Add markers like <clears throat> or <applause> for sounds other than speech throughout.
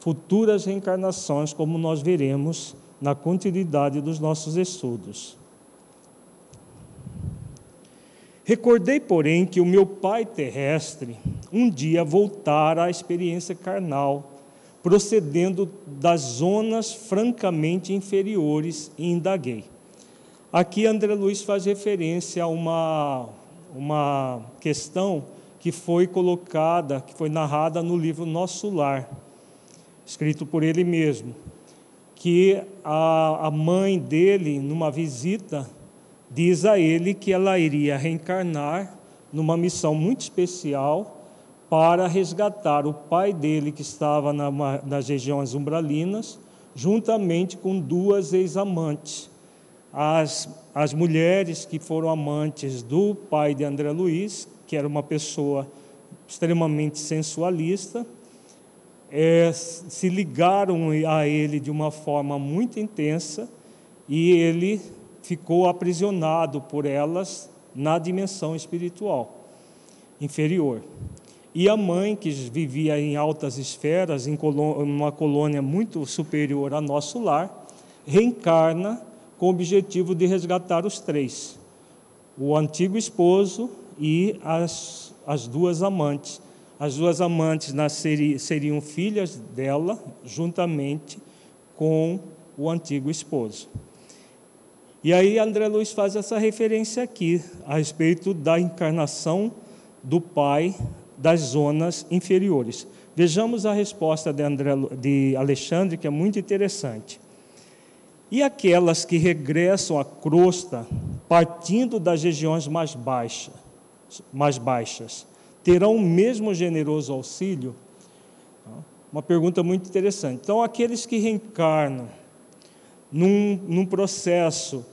futuras reencarnações, como nós veremos na continuidade dos nossos estudos. Recordei, porém, que o meu pai terrestre um dia voltara à experiência carnal, procedendo das zonas francamente inferiores, e indaguei. Aqui André Luiz faz referência a uma, uma questão que foi colocada, que foi narrada no livro Nosso Lar, escrito por ele mesmo, que a, a mãe dele, numa visita, diz a ele que ela iria reencarnar numa missão muito especial para resgatar o pai dele, que estava na, nas regiões umbralinas, juntamente com duas ex-amantes. As, as mulheres que foram amantes do pai de André Luiz, que era uma pessoa extremamente sensualista, é, se ligaram a ele de uma forma muito intensa e ele ficou aprisionado por elas na dimensão espiritual inferior. E a mãe, que vivia em altas esferas, em uma colônia muito superior ao nosso lar, reencarna com o objetivo de resgatar os três: o antigo esposo, e as, as duas amantes. As duas amantes nasceriam, seriam filhas dela, juntamente com o antigo esposo. E aí André Luiz faz essa referência aqui a respeito da encarnação do pai das zonas inferiores. Vejamos a resposta de, André, de Alexandre, que é muito interessante. E aquelas que regressam à crosta, partindo das regiões mais baixas, mais baixas terão o mesmo generoso auxílio? Uma pergunta muito interessante. Então, aqueles que reencarnam num, num processo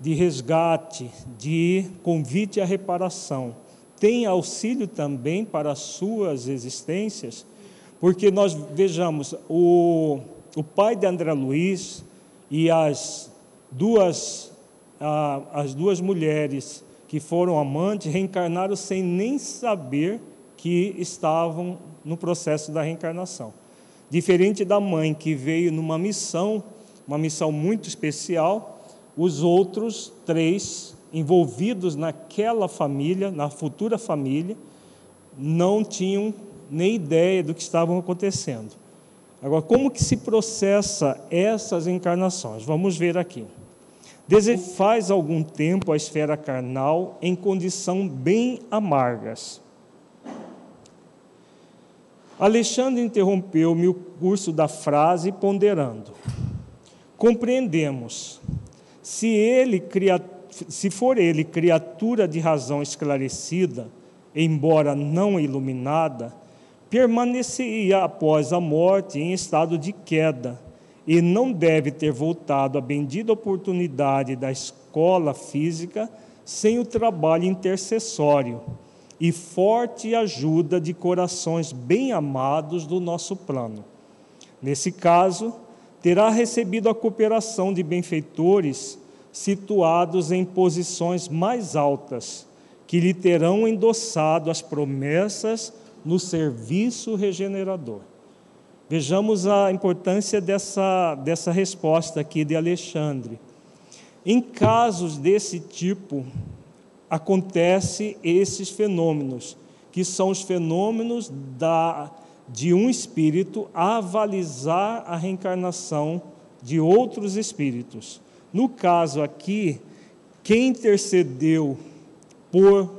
de resgate, de convite à reparação, têm auxílio também para as suas existências? Porque nós vejamos, o, o pai de André Luiz e as duas, as duas mulheres que foram amantes reencarnaram sem nem saber que estavam no processo da reencarnação. Diferente da mãe que veio numa missão, uma missão muito especial, os outros três envolvidos naquela família, na futura família, não tinham nem ideia do que estavam acontecendo. Agora, como que se processa essas encarnações? Vamos ver aqui. Faz algum tempo a esfera carnal em condição bem amargas. Alexandre interrompeu-me o curso da frase ponderando. Compreendemos. Se ele se for ele criatura de razão esclarecida, embora não iluminada, permaneceria após a morte em estado de queda e não deve ter voltado à bendita oportunidade da escola física sem o trabalho intercessório e forte ajuda de corações bem amados do nosso plano. Nesse caso, terá recebido a cooperação de benfeitores situados em posições mais altas, que lhe terão endossado as promessas no serviço regenerador. Vejamos a importância dessa, dessa resposta aqui de Alexandre. Em casos desse tipo, acontece esses fenômenos, que são os fenômenos da, de um espírito avalizar a reencarnação de outros espíritos. No caso aqui, quem intercedeu por,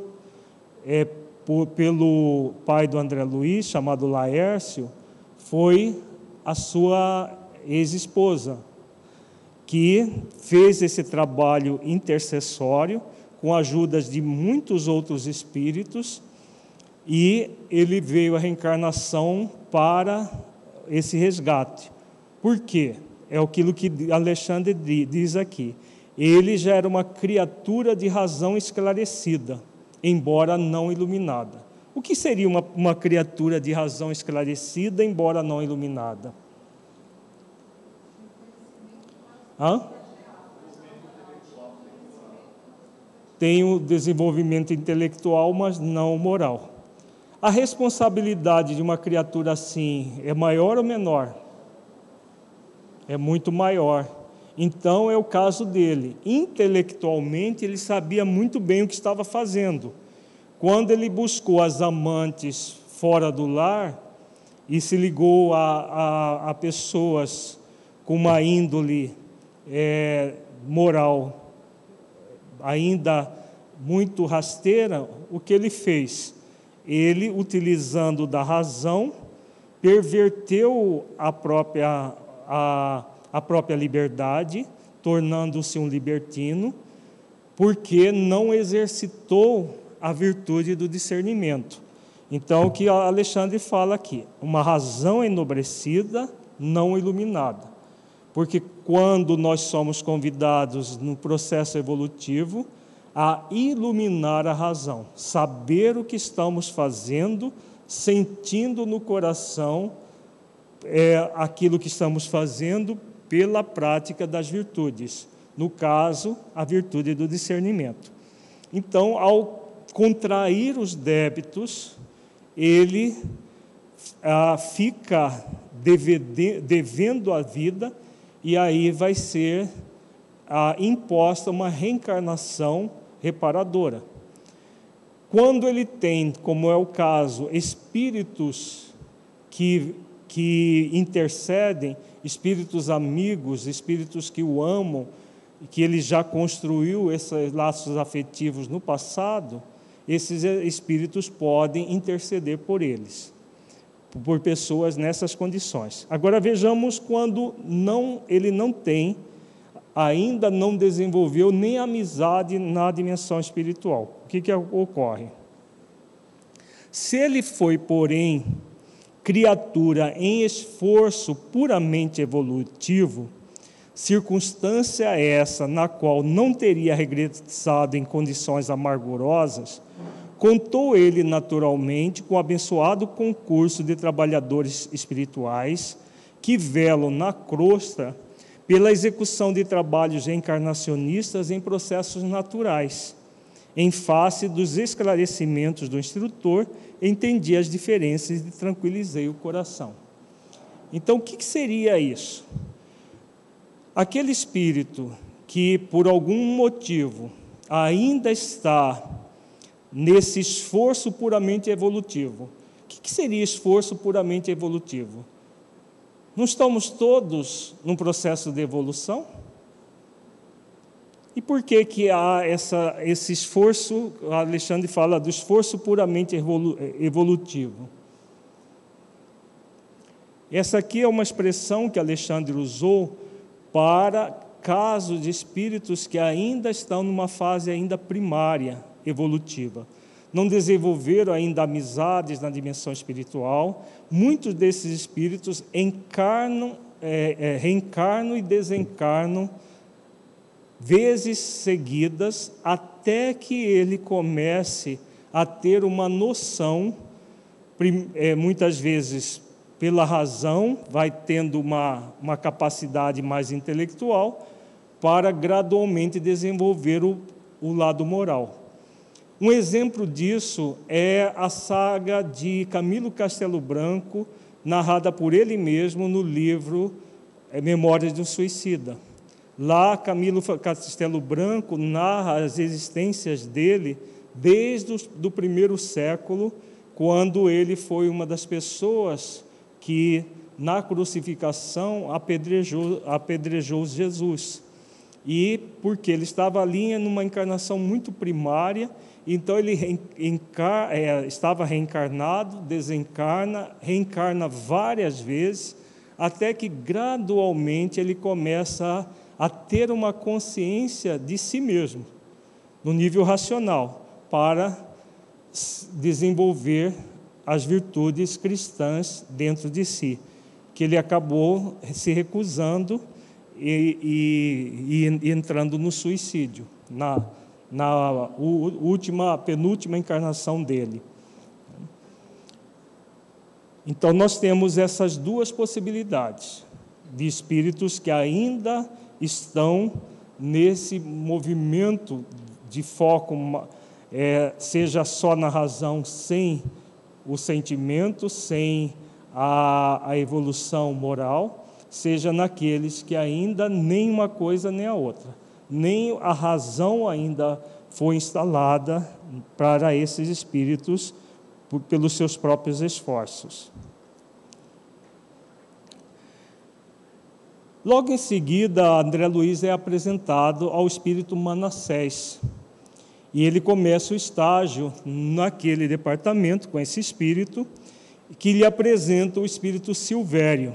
é, por, pelo pai do André Luiz, chamado Laércio, foi a sua ex-esposa, que fez esse trabalho intercessório com a ajuda de muitos outros espíritos e ele veio a reencarnação para esse resgate. Por quê? É aquilo que Alexandre diz aqui. Ele já era uma criatura de razão esclarecida, embora não iluminada. O que seria uma, uma criatura de razão esclarecida, embora não iluminada? Hã? Tem o desenvolvimento intelectual, mas não moral. A responsabilidade de uma criatura assim é maior ou menor? É muito maior. Então é o caso dele. Intelectualmente, ele sabia muito bem o que estava fazendo. Quando ele buscou as amantes fora do lar e se ligou a, a, a pessoas com uma índole é, moral ainda muito rasteira, o que ele fez? Ele, utilizando da razão, perverteu a própria, a, a própria liberdade, tornando-se um libertino, porque não exercitou a virtude do discernimento. Então, o que Alexandre fala aqui? Uma razão enobrecida, não iluminada. Porque quando nós somos convidados no processo evolutivo a iluminar a razão, saber o que estamos fazendo, sentindo no coração é, aquilo que estamos fazendo pela prática das virtudes, no caso, a virtude do discernimento. Então, ao contrair os débitos, ele ah, fica devendo a vida e aí vai ser ah, imposta uma reencarnação reparadora. Quando ele tem, como é o caso, espíritos que, que intercedem, espíritos amigos, espíritos que o amam, que ele já construiu esses laços afetivos no passado, esses espíritos podem interceder por eles por pessoas nessas condições. Agora vejamos quando não ele não tem, ainda não desenvolveu nem amizade na dimensão espiritual. O que, que ocorre? Se ele foi, porém, criatura em esforço puramente evolutivo, circunstância essa na qual não teria regressado em condições amargurosas, Contou ele naturalmente com o abençoado concurso de trabalhadores espirituais que velam na crosta pela execução de trabalhos encarnacionistas em processos naturais. Em face dos esclarecimentos do instrutor, entendi as diferenças e tranquilizei o coração. Então, o que seria isso? Aquele espírito que, por algum motivo, ainda está nesse esforço puramente evolutivo. O que seria esforço puramente evolutivo? Não estamos todos num processo de evolução? E por que, que há essa, esse esforço? Alexandre fala do esforço puramente evolutivo. Essa aqui é uma expressão que Alexandre usou para casos de espíritos que ainda estão numa fase ainda primária, evolutiva. Não desenvolveram ainda amizades na dimensão espiritual. Muitos desses espíritos encarnam, é, é, reencarnam e desencarnam vezes seguidas até que ele comece a ter uma noção, é, muitas vezes pela razão, vai tendo uma, uma capacidade mais intelectual, para gradualmente desenvolver o, o lado moral. Um exemplo disso é a saga de Camilo Castelo Branco, narrada por ele mesmo no livro é, Memórias de um Suicida. Lá, Camilo Castelo Branco narra as existências dele desde o primeiro século, quando ele foi uma das pessoas que, na crucificação, apedrejou, apedrejou Jesus. E porque ele estava ali numa encarnação muito primária então ele é, estava reencarnado, desencarna, reencarna várias vezes, até que gradualmente ele começa a, a ter uma consciência de si mesmo, no nível racional, para desenvolver as virtudes cristãs dentro de si, que ele acabou se recusando e, e, e entrando no suicídio, na na última, penúltima encarnação dele. Então, nós temos essas duas possibilidades de espíritos que ainda estão nesse movimento de foco, é, seja só na razão, sem o sentimento, sem a, a evolução moral, seja naqueles que ainda nem uma coisa nem a outra, nem a razão ainda foi instalada para esses espíritos por, pelos seus próprios esforços. Logo em seguida, André Luiz é apresentado ao espírito Manassés. E ele começa o estágio naquele departamento com esse espírito, que lhe apresenta o espírito Silvério.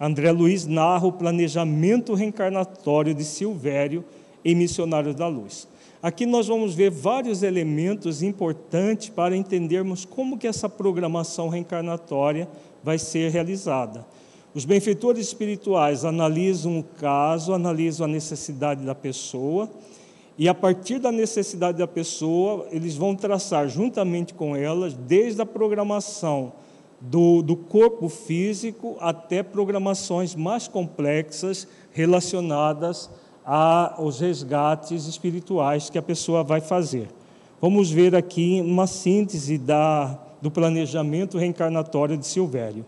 André Luiz narra o planejamento reencarnatório de Silvério em Missionários da Luz. Aqui nós vamos ver vários elementos importantes para entendermos como que essa programação reencarnatória vai ser realizada. Os benfeitores espirituais analisam o caso, analisam a necessidade da pessoa, e a partir da necessidade da pessoa, eles vão traçar juntamente com elas, desde a programação do, do corpo físico até programações mais complexas relacionadas aos resgates espirituais que a pessoa vai fazer. Vamos ver aqui uma síntese da, do planejamento reencarnatório de Silvério.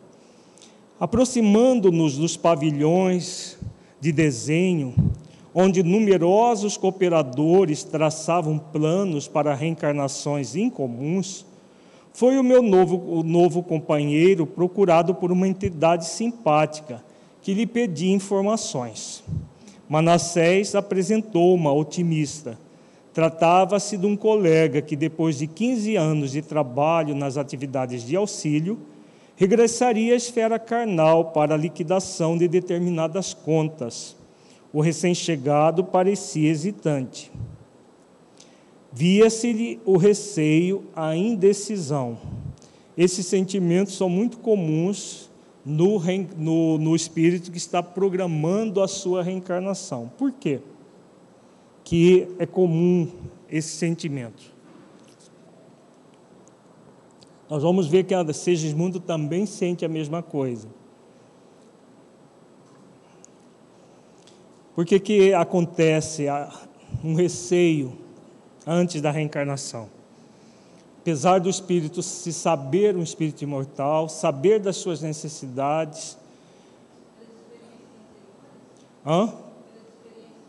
Aproximando-nos dos pavilhões de desenho, onde numerosos cooperadores traçavam planos para reencarnações incomuns, foi o meu novo, o novo companheiro procurado por uma entidade simpática que lhe pedia informações. Manassés apresentou uma otimista. Tratava-se de um colega que, depois de 15 anos de trabalho nas atividades de auxílio, regressaria à esfera carnal para a liquidação de determinadas contas. O recém-chegado parecia hesitante. Via-se-lhe o receio, a indecisão. Esses sentimentos são muito comuns no, no, no espírito que está programando a sua reencarnação. Por quê? Que é comum esse sentimento. Nós vamos ver que a Segismundo também sente a mesma coisa. Por que, que acontece um receio antes da reencarnação? Apesar do espírito se saber um espírito imortal, saber das suas necessidades, Hã?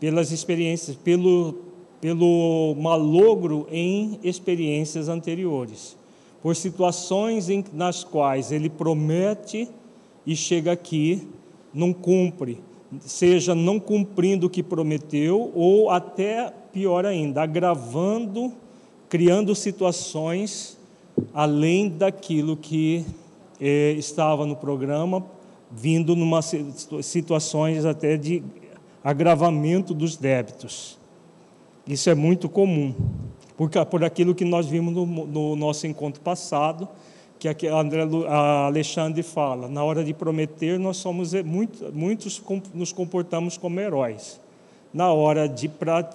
pelas experiências, pelo, pelo malogro em experiências anteriores por situações em, nas quais ele promete e chega aqui, não cumpre, seja não cumprindo o que prometeu, ou até pior ainda, agravando, criando situações além daquilo que eh, estava no programa, vindo numa situações até de agravamento dos débitos. Isso é muito comum por, por aquilo que nós vimos no, no nosso encontro passado, que André, Alexandre fala, na hora de prometer, nós somos muito, muitos nos comportamos como heróis. Na hora de,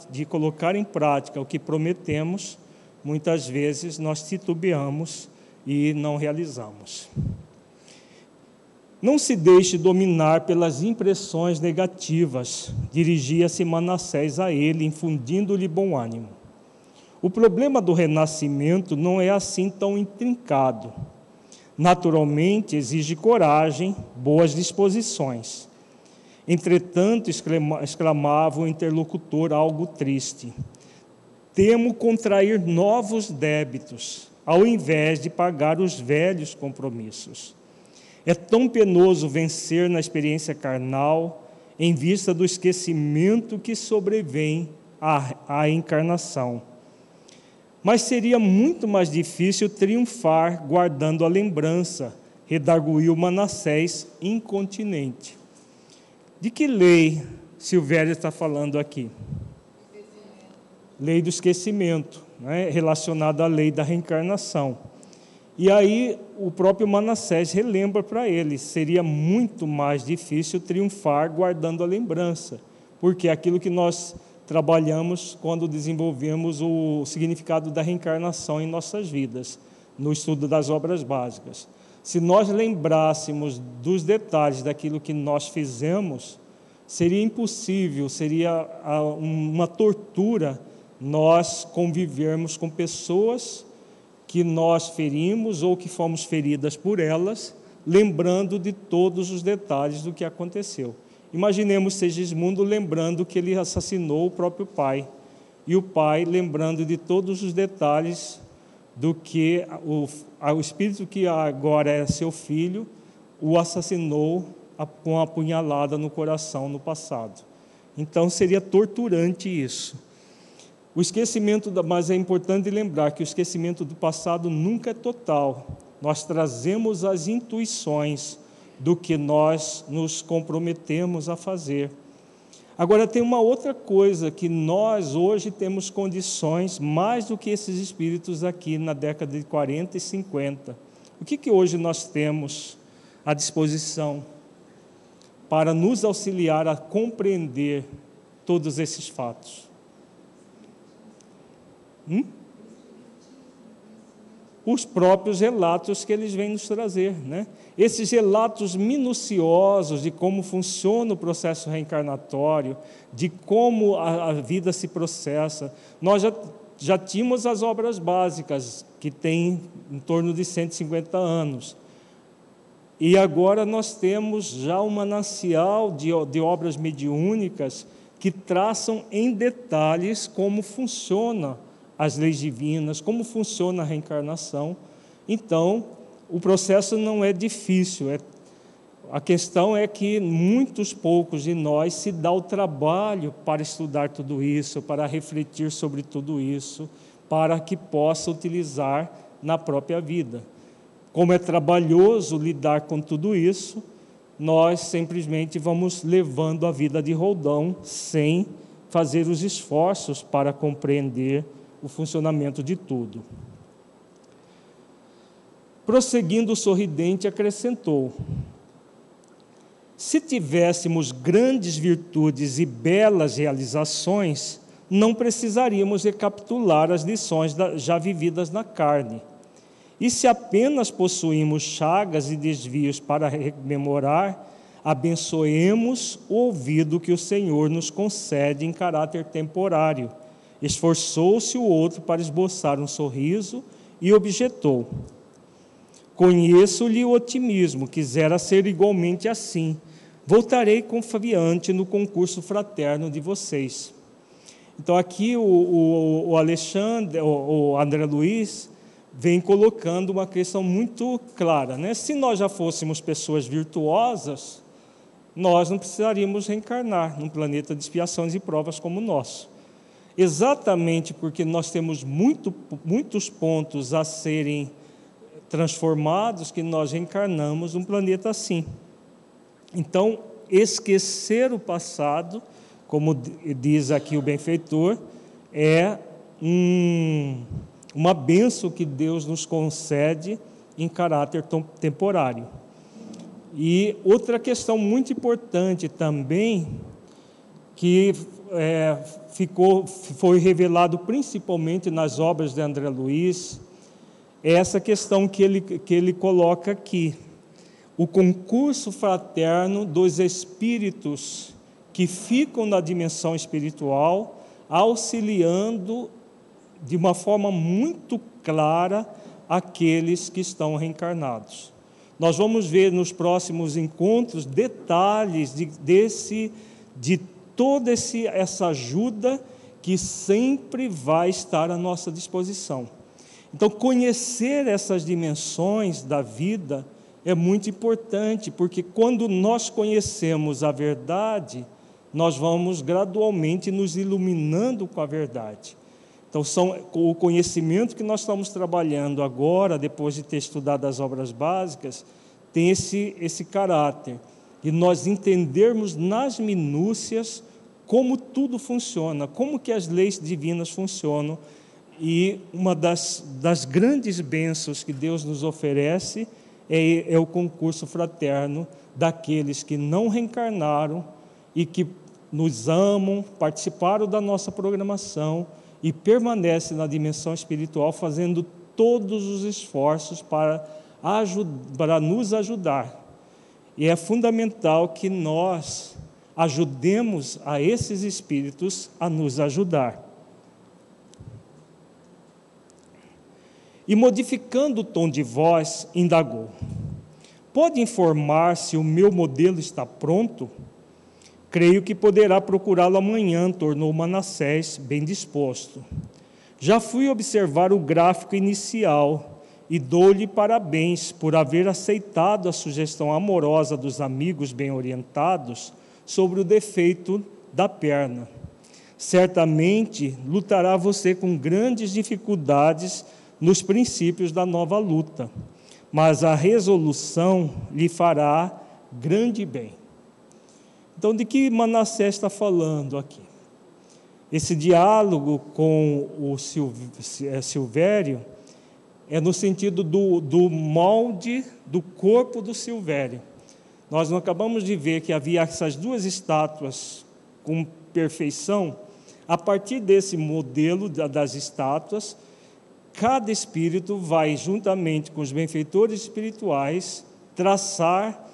de colocar em prática o que prometemos, muitas vezes nós titubeamos e não realizamos. Não se deixe dominar pelas impressões negativas, dirigia-se Manassés a ele, infundindo-lhe bom ânimo. O problema do renascimento não é assim tão intrincado. Naturalmente, exige coragem, boas disposições. Entretanto, exclamava o interlocutor algo triste: Temo contrair novos débitos, ao invés de pagar os velhos compromissos. É tão penoso vencer na experiência carnal, em vista do esquecimento que sobrevém à, à encarnação mas seria muito mais difícil triunfar guardando a lembrança, redarguiu Manassés incontinente. De que lei Silvério está falando aqui? Lei do esquecimento, né, relacionada à lei da reencarnação. E aí o próprio Manassés relembra para ele: seria muito mais difícil triunfar guardando a lembrança, porque aquilo que nós trabalhamos quando desenvolvemos o significado da reencarnação em nossas vidas, no estudo das obras básicas. Se nós lembrássemos dos detalhes daquilo que nós fizemos, seria impossível, seria uma tortura nós convivermos com pessoas que nós ferimos ou que fomos feridas por elas, lembrando de todos os detalhes do que aconteceu. Imaginemos Segismundo lembrando que ele assassinou o próprio pai, e o pai lembrando de todos os detalhes do que o, o espírito que agora é seu filho o assassinou com a punhalada no coração no passado. Então seria torturante isso. O esquecimento, mas é importante lembrar que o esquecimento do passado nunca é total. Nós trazemos as intuições do que nós nos comprometemos a fazer. Agora, tem uma outra coisa que nós hoje temos condições, mais do que esses espíritos aqui na década de 40 e 50. O que, que hoje nós temos à disposição para nos auxiliar a compreender todos esses fatos? Hum? Os próprios relatos que eles vêm nos trazer. Né? Esses relatos minuciosos de como funciona o processo reencarnatório, de como a, a vida se processa. Nós já, já tínhamos as obras básicas, que têm em torno de 150 anos. E agora nós temos já um manancial de, de obras mediúnicas que traçam em detalhes como funciona as leis divinas, como funciona a reencarnação. Então, o processo não é difícil, é, a questão é que muitos poucos de nós se dá o trabalho para estudar tudo isso, para refletir sobre tudo isso, para que possa utilizar na própria vida. Como é trabalhoso lidar com tudo isso, nós simplesmente vamos levando a vida de roldão sem fazer os esforços para compreender o funcionamento de tudo. Prosseguindo sorridente, acrescentou: Se tivéssemos grandes virtudes e belas realizações, não precisaríamos recapitular as lições já vividas na carne. E se apenas possuímos chagas e desvios para rememorar, abençoemos o ouvido que o Senhor nos concede em caráter temporário Esforçou-se o outro para esboçar um sorriso e objetou: Conheço-lhe o otimismo, quisera ser igualmente assim. Voltarei confiante no concurso fraterno de vocês. Então, aqui o, o, o Alexandre, o, o André Luiz, vem colocando uma questão muito clara. Né? Se nós já fôssemos pessoas virtuosas, nós não precisaríamos reencarnar num planeta de expiações e provas como o nosso exatamente porque nós temos muito, muitos pontos a serem transformados que nós reencarnamos um planeta assim. Então, esquecer o passado, como diz aqui o benfeitor, é um, uma benção que Deus nos concede em caráter temporário. E outra questão muito importante também, que é, ficou, foi revelado principalmente nas obras de André Luiz, é essa questão que ele, que ele coloca aqui. O concurso fraterno dos espíritos que ficam na dimensão espiritual, auxiliando de uma forma muito clara aqueles que estão reencarnados. Nós vamos ver nos próximos encontros detalhes de, desse, de toda esse, essa ajuda que sempre vai estar à nossa disposição. Então, conhecer essas dimensões da vida é muito importante, porque quando nós conhecemos a verdade, nós vamos gradualmente nos iluminando com a verdade. Então, são, o conhecimento que nós estamos trabalhando agora, depois de ter estudado as obras básicas, tem esse, esse caráter. E nós entendermos nas minúcias como tudo funciona, como que as leis divinas funcionam. E uma das, das grandes bênçãos que Deus nos oferece é, é o concurso fraterno daqueles que não reencarnaram e que nos amam, participaram da nossa programação e permanecem na dimensão espiritual fazendo todos os esforços para, para nos ajudar. E é fundamental que nós ajudemos a esses espíritos a nos ajudar. E modificando o tom de voz, indagou: Pode informar se o meu modelo está pronto? Creio que poderá procurá-lo amanhã, tornou Manassés bem disposto. Já fui observar o gráfico inicial e dou-lhe parabéns por haver aceitado a sugestão amorosa dos amigos bem orientados sobre o defeito da perna. Certamente lutará você com grandes dificuldades nos princípios da nova luta, mas a resolução lhe fará grande bem. Então, de que Manassés está falando aqui? Esse diálogo com o é, Silvério é no sentido do, do molde do corpo do Silvério. Nós não acabamos de ver que havia essas duas estátuas com perfeição. A partir desse modelo das estátuas, cada espírito vai, juntamente com os benfeitores espirituais, traçar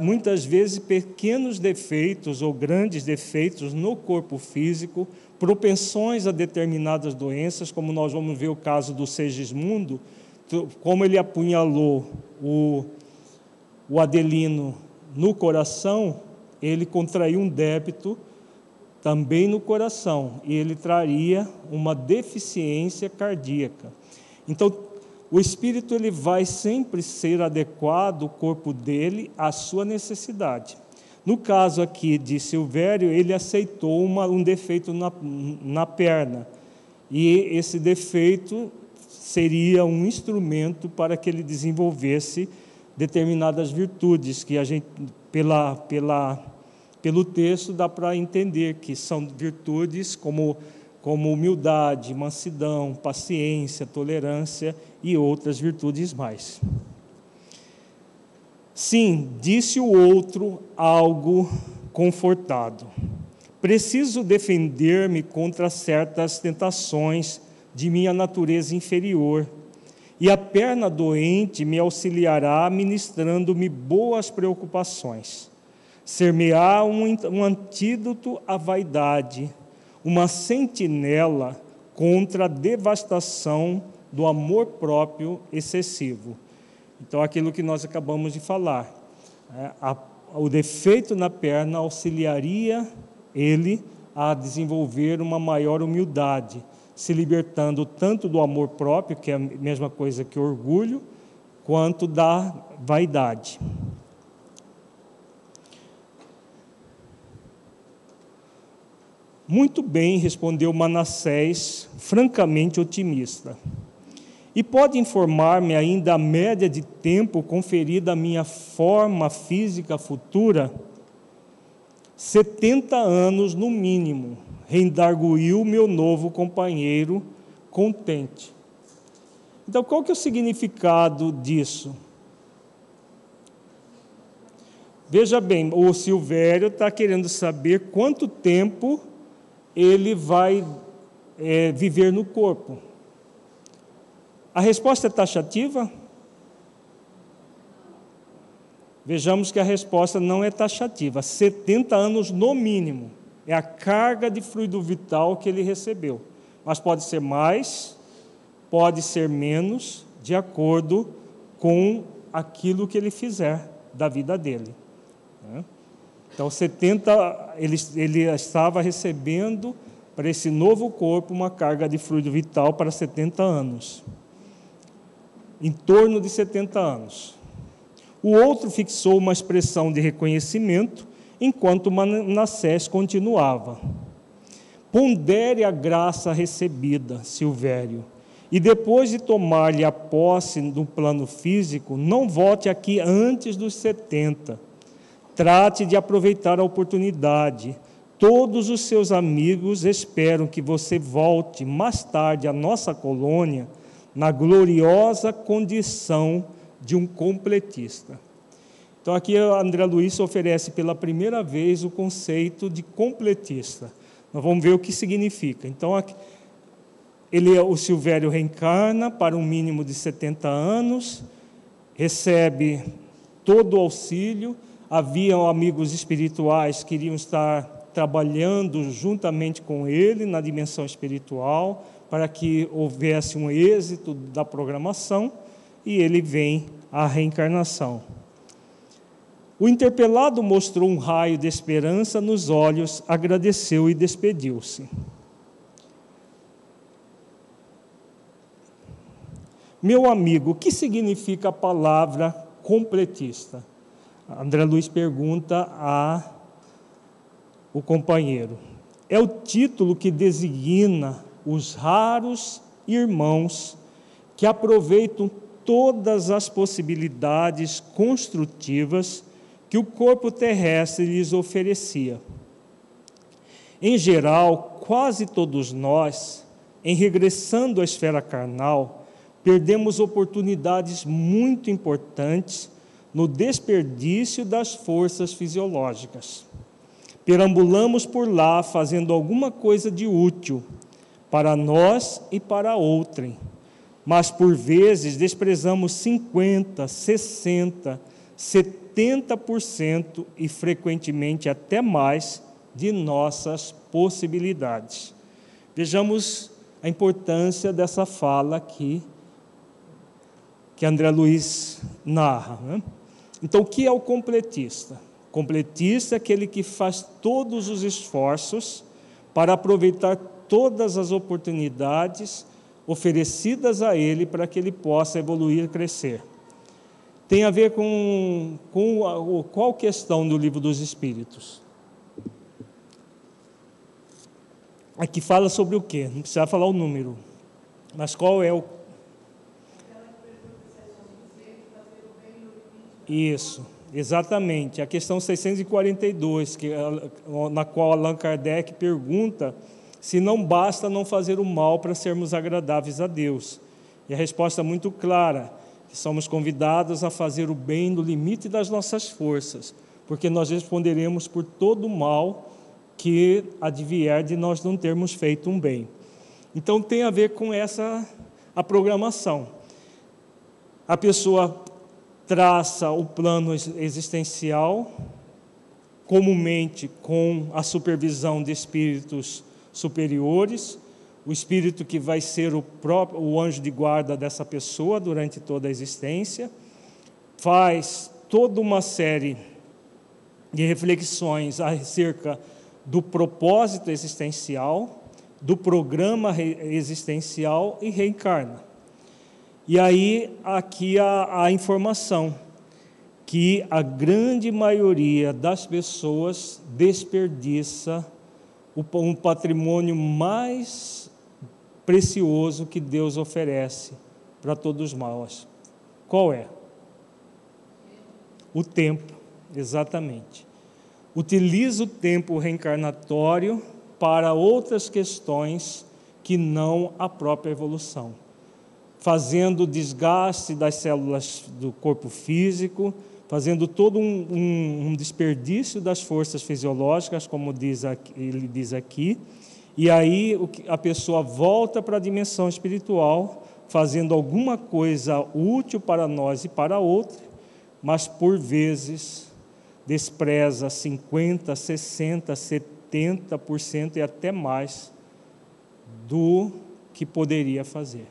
muitas vezes pequenos defeitos ou grandes defeitos no corpo físico, propensões a determinadas doenças, como nós vamos ver o caso do Segismundo, como ele apunhalou o o Adelino no coração, ele contraiu um débito também no coração e ele traria uma deficiência cardíaca. Então, o espírito ele vai sempre ser adequado o corpo dele à sua necessidade. No caso aqui de Silvério, ele aceitou uma, um defeito na, na perna e esse defeito seria um instrumento para que ele desenvolvesse determinadas virtudes que a gente, pela, pela, pelo texto, dá para entender que são virtudes como, como humildade, mansidão, paciência, tolerância e outras virtudes mais. Sim, disse o outro algo confortado. Preciso defender-me contra certas tentações de minha natureza inferior e a perna doente me auxiliará, ministrando-me boas preocupações. Ser-me-á um, um antídoto à vaidade, uma sentinela contra a devastação do amor próprio excessivo. Então, aquilo que nós acabamos de falar, é, a, o defeito na perna auxiliaria ele a desenvolver uma maior humildade se libertando tanto do amor próprio, que é a mesma coisa que orgulho, quanto da vaidade. Muito bem, respondeu Manassés, francamente otimista. E pode informar-me ainda a média de tempo conferida à minha forma física futura? 70 anos no mínimo, rendarguiu meu novo companheiro contente. Então, qual que é o significado disso? Veja bem, o Silvério está querendo saber quanto tempo ele vai é, viver no corpo. A resposta é taxativa? Vejamos que a resposta não é taxativa, 70 anos no mínimo. É a carga de fluido vital que ele recebeu. Mas pode ser mais, pode ser menos, de acordo com aquilo que ele fizer da vida dele. Né? Então, 70, ele, ele estava recebendo para esse novo corpo uma carga de fluido vital para 70 anos. Em torno de 70 anos. O outro fixou uma expressão de reconhecimento enquanto Manassés continuava. Pondere a graça recebida, Silvério, e depois de tomar-lhe a posse no plano físico, não volte aqui antes dos 70. Trate de aproveitar a oportunidade. Todos os seus amigos esperam que você volte mais tarde à nossa colônia na gloriosa condição de um completista. Então, aqui André Luiz oferece pela primeira vez o conceito de completista. Nós vamos ver o que significa. Então, aqui, ele, o Silvério reencarna para um mínimo de 70 anos, recebe todo o auxílio. Havia amigos espirituais que iriam estar trabalhando juntamente com ele na dimensão espiritual, para que houvesse um êxito da programação, e ele vem à reencarnação. O interpelado mostrou um raio de esperança nos olhos, agradeceu e despediu-se. Meu amigo, o que significa a palavra completista? André Luiz pergunta a o companheiro. É o título que designa os raros irmãos que aproveitam todas as possibilidades construtivas que o corpo terrestre lhes oferecia. Em geral, quase todos nós, em regressando à esfera carnal, perdemos oportunidades muito importantes no desperdício das forças fisiológicas. Perambulamos por lá fazendo alguma coisa de útil para nós e para outrem, mas por vezes desprezamos 50, 60, 70% e frequentemente até mais de nossas possibilidades. Vejamos a importância dessa fala aqui que André Luiz narra. Né? Então, o que é o completista? Completista é aquele que faz todos os esforços para aproveitar todas as oportunidades oferecidas a ele para que ele possa evoluir e crescer. Tem a ver com, com a, qual questão do livro dos Espíritos? Aqui fala sobre o quê? Não precisa falar o número. Mas qual é o Isso, exatamente. A questão 642, que, na qual Allan Kardec pergunta se não basta não fazer o mal para sermos agradáveis a Deus. E a resposta é muito clara: somos convidados a fazer o bem no limite das nossas forças, porque nós responderemos por todo o mal que advier de nós não termos feito um bem. Então tem a ver com essa a programação. A pessoa traça o plano existencial, comumente com a supervisão de espíritos superiores, o espírito que vai ser o próprio o anjo de guarda dessa pessoa durante toda a existência, faz toda uma série de reflexões acerca do propósito existencial, do programa existencial e reencarna. E aí, aqui a, a informação que a grande maioria das pessoas desperdiça um patrimônio mais precioso que Deus oferece para todos nós. Qual é? O tempo, exatamente. Utiliza o tempo reencarnatório para outras questões que não a própria evolução fazendo desgaste das células do corpo físico, fazendo todo um, um, um desperdício das forças fisiológicas, como diz aqui, ele diz aqui, e aí a pessoa volta para a dimensão espiritual, fazendo alguma coisa útil para nós e para outra, mas por vezes despreza 50, 60, 70% e até mais do que poderia fazer.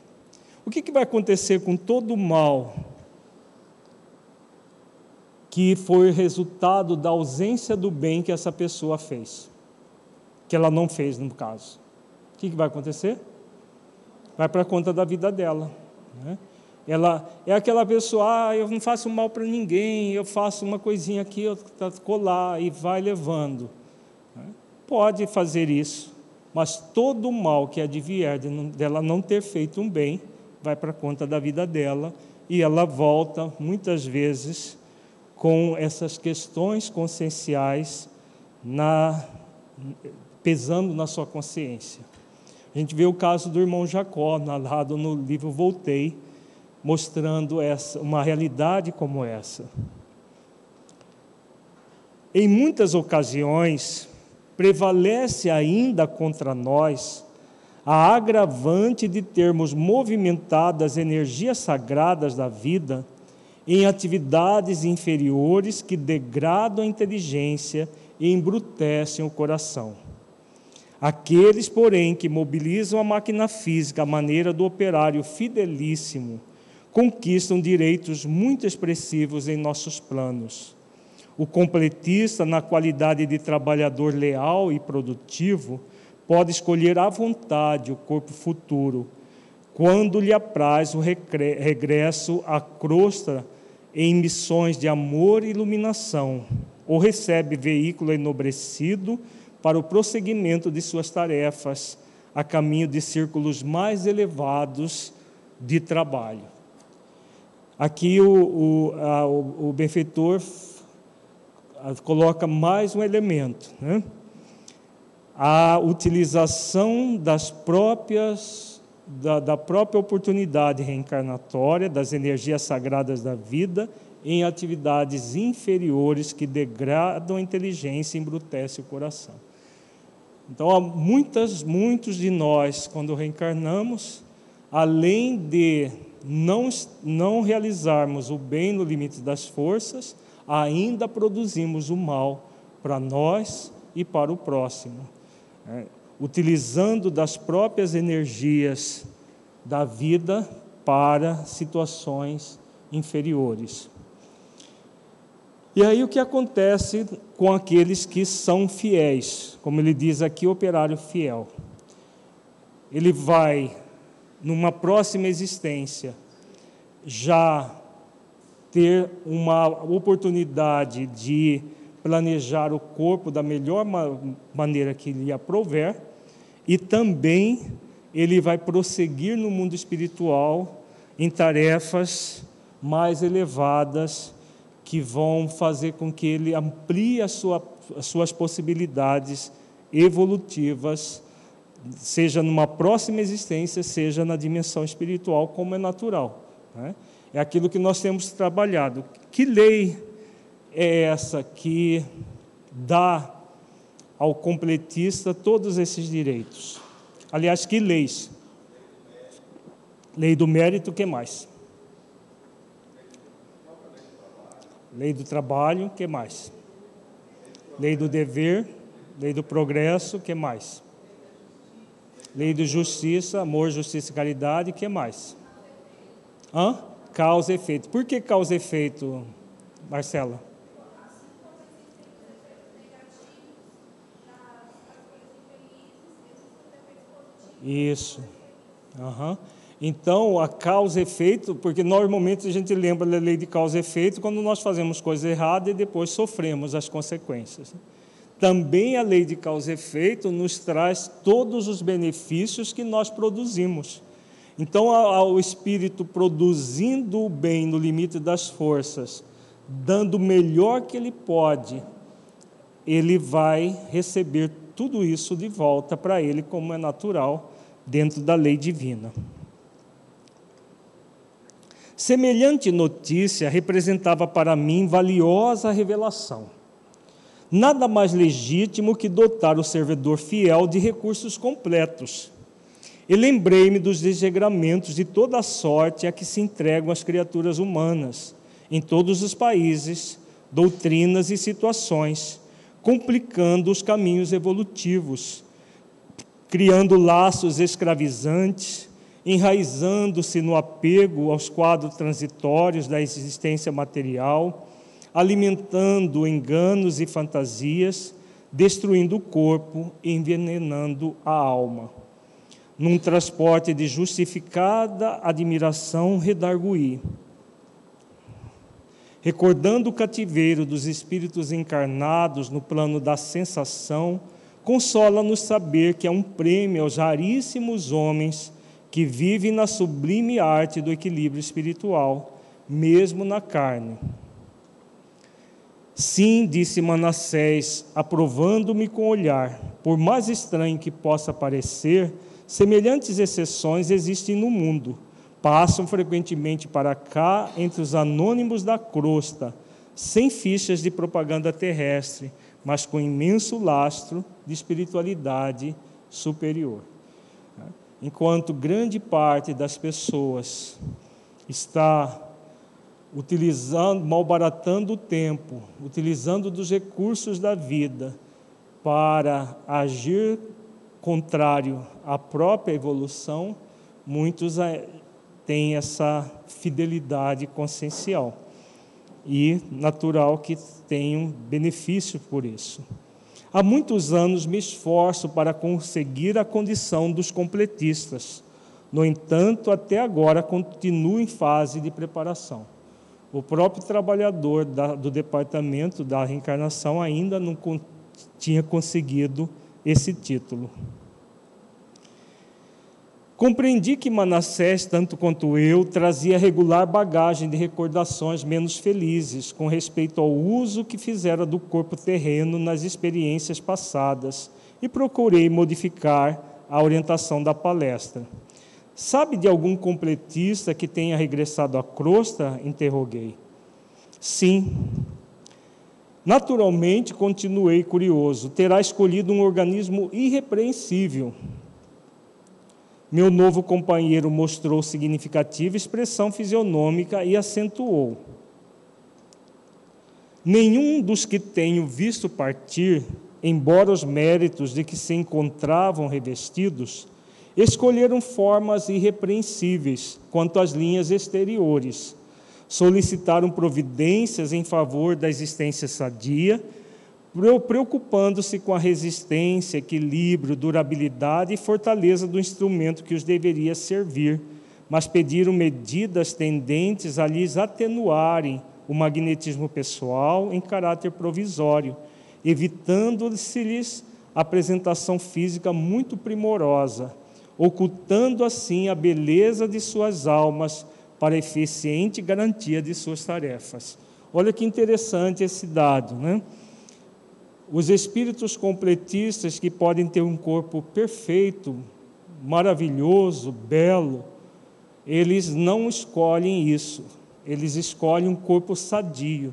O que vai acontecer com todo o mal que foi resultado da ausência do bem que essa pessoa fez? Que ela não fez, no caso. O que, que vai acontecer? Vai para conta da vida dela. Né? Ela é aquela pessoa, ah, eu não faço mal para ninguém, eu faço uma coisinha aqui, eu colar e vai levando. Né? Pode fazer isso, mas todo o mal que advier dela não ter feito um bem, vai para conta da vida dela e ela volta muitas vezes com essas questões conscienciais na, pesando na sua consciência. A gente vê o caso do irmão Jacó, narrado no livro Voltei, mostrando essa, uma realidade como essa. Em muitas ocasiões, prevalece ainda contra nós a agravante de termos movimentado as energias sagradas da vida em atividades inferiores que degradam a inteligência e embrutecem o coração. Aqueles, porém, que mobilizam a máquina física à maneira do operário fidelíssimo, conquistam direitos muito expressivos em nossos planos. O completista, na qualidade de trabalhador leal e produtivo, pode escolher à vontade o corpo futuro, quando lhe apraz o regresso à crosta em missões de amor e iluminação, ou recebe veículo enobrecido para o prosseguimento de suas tarefas a caminho de círculos mais elevados de trabalho. Aqui o, o, a, o, o benfeitor coloca mais um elemento, né? a utilização das próprias da, da própria oportunidade reencarnatória, das energias sagradas da vida, em atividades inferiores que degradam a inteligência e embrutecem o coração. Então, há muitas, muitos de nós, quando reencarnamos, além de não, não realizarmos o bem no limite das forças, ainda produzimos o mal para nós e para o próximo, é, utilizando das próprias energias da vida para situações inferiores. E aí o que acontece com aqueles que são fiéis? Como ele diz aqui, operário fiel. Ele vai, numa próxima existência, já ter uma oportunidade de planejar o corpo da melhor maneira que lhe aprouver, e também ele vai prosseguir no mundo espiritual em tarefas mais elevadas que vão fazer com que ele amplie sua, as suas possibilidades evolutivas, seja numa próxima existência, seja na dimensão espiritual, como é natural. Né? É aquilo que nós temos trabalhado. Que lei é essa que dá ao completista todos esses direitos? Aliás, que leis? Lei do mérito, o que mais? Lei do trabalho, que mais? Lei do dever, lei do progresso, que mais? Lei de justiça, amor, justiça e caridade, que mais? Hã? Causa e efeito. Por que causa e efeito, Marcela? Isso. Uhum. Então, a causa e efeito, porque normalmente a gente lembra da lei de causa e efeito quando nós fazemos coisa errada e depois sofremos as consequências. Também a lei de causa e efeito nos traz todos os benefícios que nós produzimos. Então, o espírito produzindo o bem no limite das forças, dando o melhor que ele pode, ele vai receber tudo isso de volta para ele, como é natural, dentro da lei divina. Semelhante notícia representava para mim valiosa revelação. Nada mais legítimo que dotar o servidor fiel de recursos completos. E lembrei-me dos desregramentos de toda sorte a que se entregam as criaturas humanas, em todos os países, doutrinas e situações, complicando os caminhos evolutivos, criando laços escravizantes enraizando-se no apego aos quadros transitórios da existência material, alimentando enganos e fantasias, destruindo o corpo e envenenando a alma. Num transporte de justificada admiração, redarguí. Recordando o cativeiro dos espíritos encarnados no plano da sensação, consola-nos saber que é um prêmio aos raríssimos homens que vive na sublime arte do equilíbrio espiritual, mesmo na carne. Sim, disse Manassés, aprovando-me com olhar, por mais estranho que possa parecer, semelhantes exceções existem no mundo. Passam frequentemente para cá entre os anônimos da crosta, sem fichas de propaganda terrestre, mas com imenso lastro de espiritualidade superior enquanto grande parte das pessoas está utilizando, malbaratando o tempo, utilizando dos recursos da vida para agir contrário à própria evolução, muitos eh, têm essa fidelidade consciencial. E natural que tenham benefício por isso. Há muitos anos me esforço para conseguir a condição dos completistas. No entanto, até agora continuo em fase de preparação. O próprio trabalhador da, do departamento da reencarnação ainda não con tinha conseguido esse título. Compreendi que Manassés, tanto quanto eu, trazia regular bagagem de recordações menos felizes com respeito ao uso que fizera do corpo terreno nas experiências passadas e procurei modificar a orientação da palestra. Sabe de algum completista que tenha regressado à crosta? Interroguei. Sim. Naturalmente, continuei curioso. Terá escolhido um organismo irrepreensível meu novo companheiro mostrou significativa expressão fisionômica e acentuou: Nenhum dos que tenho visto partir, embora os méritos de que se encontravam revestidos, escolheram formas irrepreensíveis quanto às linhas exteriores. Solicitaram providências em favor da existência sadia preocupando-se com a resistência, equilíbrio, durabilidade e fortaleza do instrumento que os deveria servir, mas pediram medidas tendentes a lhes atenuarem o magnetismo pessoal em caráter provisório, evitando-se-lhes apresentação física muito primorosa, ocultando assim a beleza de suas almas para eficiente garantia de suas tarefas. Olha que interessante esse dado, né? Os espíritos completistas que podem ter um corpo perfeito, maravilhoso, belo, eles não escolhem isso. Eles escolhem um corpo sadio,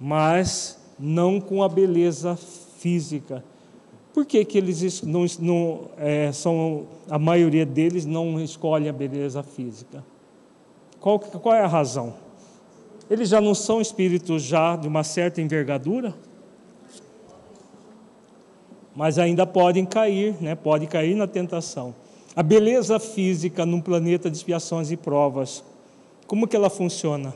mas não com a beleza física. Por que, que eles não, não é, são, a maioria deles não escolhe a beleza física? Qual, qual é a razão? Eles já não são espíritos já de uma certa envergadura? Mas ainda podem cair, né? Pode cair na tentação. A beleza física num planeta de expiações e provas, como que ela funciona?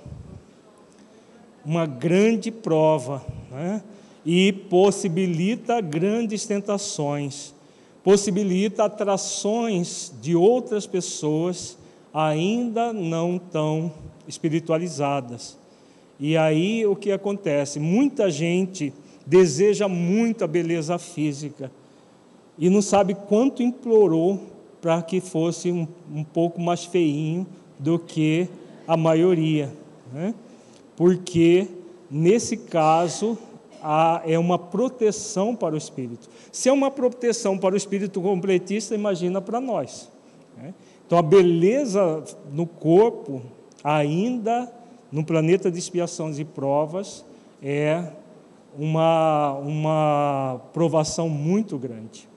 Uma grande prova, né? E possibilita grandes tentações, possibilita atrações de outras pessoas ainda não tão espiritualizadas. E aí o que acontece? Muita gente deseja muito a beleza física e não sabe quanto implorou para que fosse um, um, pouco mais feinho do que a maioria, né? porque nesse caso há, é uma proteção para o espírito. Se é uma proteção para o espírito completista, imagina para nós. Né? Então a beleza no corpo, ainda no planeta de expiações e provas, é uma, uma provação muito grande.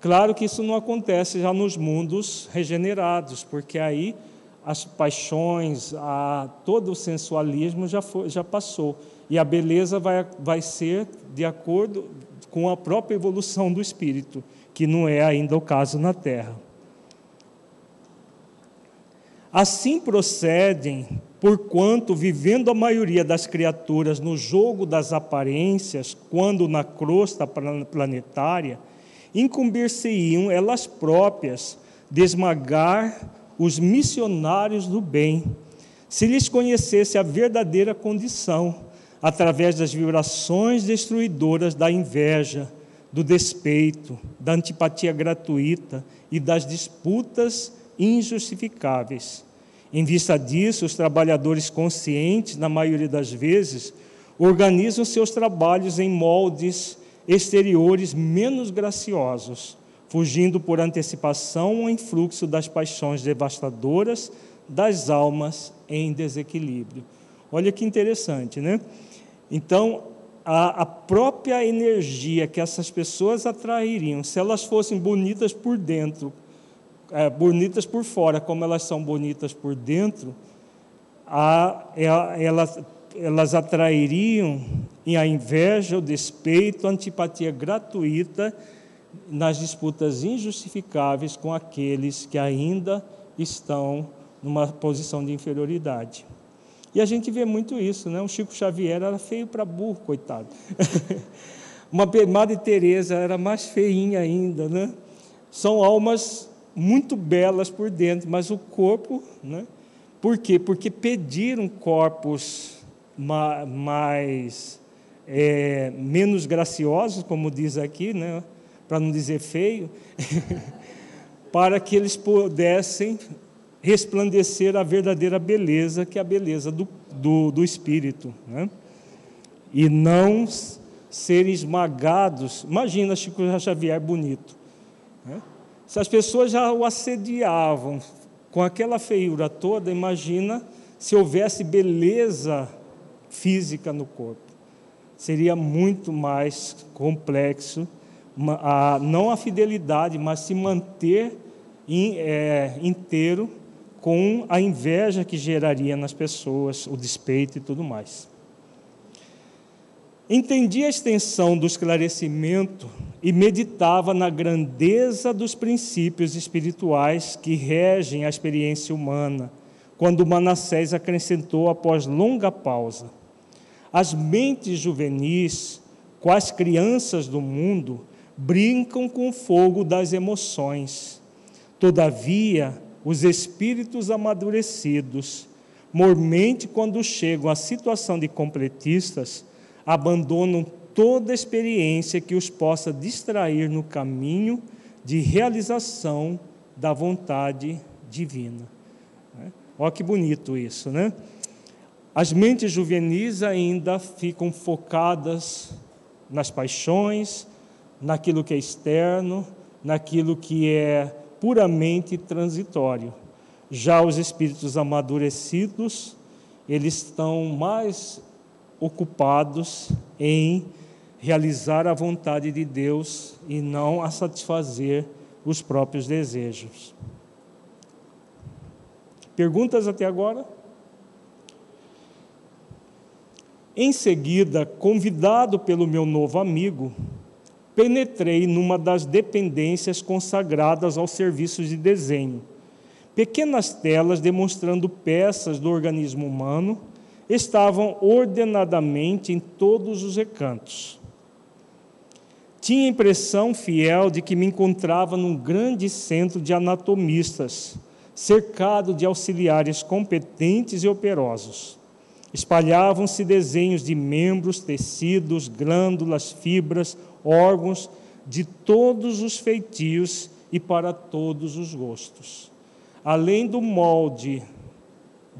Claro que isso não acontece já nos mundos regenerados, porque aí as paixões, a, todo o sensualismo já, foi, já passou. E a beleza vai, vai ser de acordo com a própria evolução do espírito, que não é ainda o caso na Terra. Assim procedem porquanto, vivendo a maioria das criaturas no jogo das aparências, quando na crosta planetária, incumbir-se-iam elas próprias de esmagar os missionários do bem, se lhes conhecesse a verdadeira condição, através das vibrações destruidoras da inveja, do despeito, da antipatia gratuita e das disputas injustificáveis em vista disso, os trabalhadores conscientes, na maioria das vezes, organizam seus trabalhos em moldes exteriores menos graciosos, fugindo por antecipação ao influxo das paixões devastadoras das almas em desequilíbrio. Olha que interessante, né? Então, a, a, própria energia que essas pessoas atrairiam, se elas fossem bonitas por dentro, é, bonitas por fora, como elas são bonitas por dentro, a, elas, elas atrairiam a inveja, o despeito, a antipatia gratuita nas disputas injustificáveis com aqueles que ainda estão numa posição de inferioridade. E a gente vê muito isso, né? O Chico Xavier era feio para burro, coitado. <laughs> Uma Madre Teresa era mais feinha ainda, né? São almas muito belas por dentro, mas o corpo, né? Por quê? Porque pediram corpos mais é, menos graciosos, como diz aqui, né? Para não dizer feio, <laughs> para que eles pudessem resplandecer a verdadeira beleza, que é a beleza do, do, do espírito, né? E não serem esmagados. Imagina Chico Xavier bonito. Né? Se as pessoas já o assediavam com aquela feiura toda, imagina se houvesse beleza física no corpo. Seria muito mais complexo, a, não a fidelidade, mas se manter in, é, inteiro com a inveja que geraria nas pessoas, o despeito e tudo mais. Entendi a extensão do esclarecimento e meditava na grandeza dos princípios espirituais que regem a experiência humana, quando Manassés acrescentou após longa pausa: As mentes juvenis, quais crianças do mundo, brincam com o fogo das emoções. Todavia, os espíritos amadurecidos, mormente quando chegam à situação de completistas, abandonam toda experiência que os possa distrair no caminho de realização da vontade divina. Né? Olha que bonito isso, né? As mentes juvenis ainda ficam focadas nas paixões, naquilo que é externo, naquilo que é puramente transitório. Já os espíritos amadurecidos, eles estão mais ocupados em realizar a vontade de Deus e não a satisfazer os próprios desejos. Perguntas até agora? Em seguida, convidado pelo meu novo amigo, penetrei numa das dependências consagradas aos serviços de desenho. Pequenas telas demonstrando peças do organismo humano estavam ordenadamente em todos os recantos. Tinha a impressão fiel de que me encontrava num grande centro de anatomistas, cercado de auxiliares competentes e operosos. Espalhavam-se desenhos de membros, tecidos, glândulas, fibras, órgãos de todos os feitios e para todos os gostos. Além do molde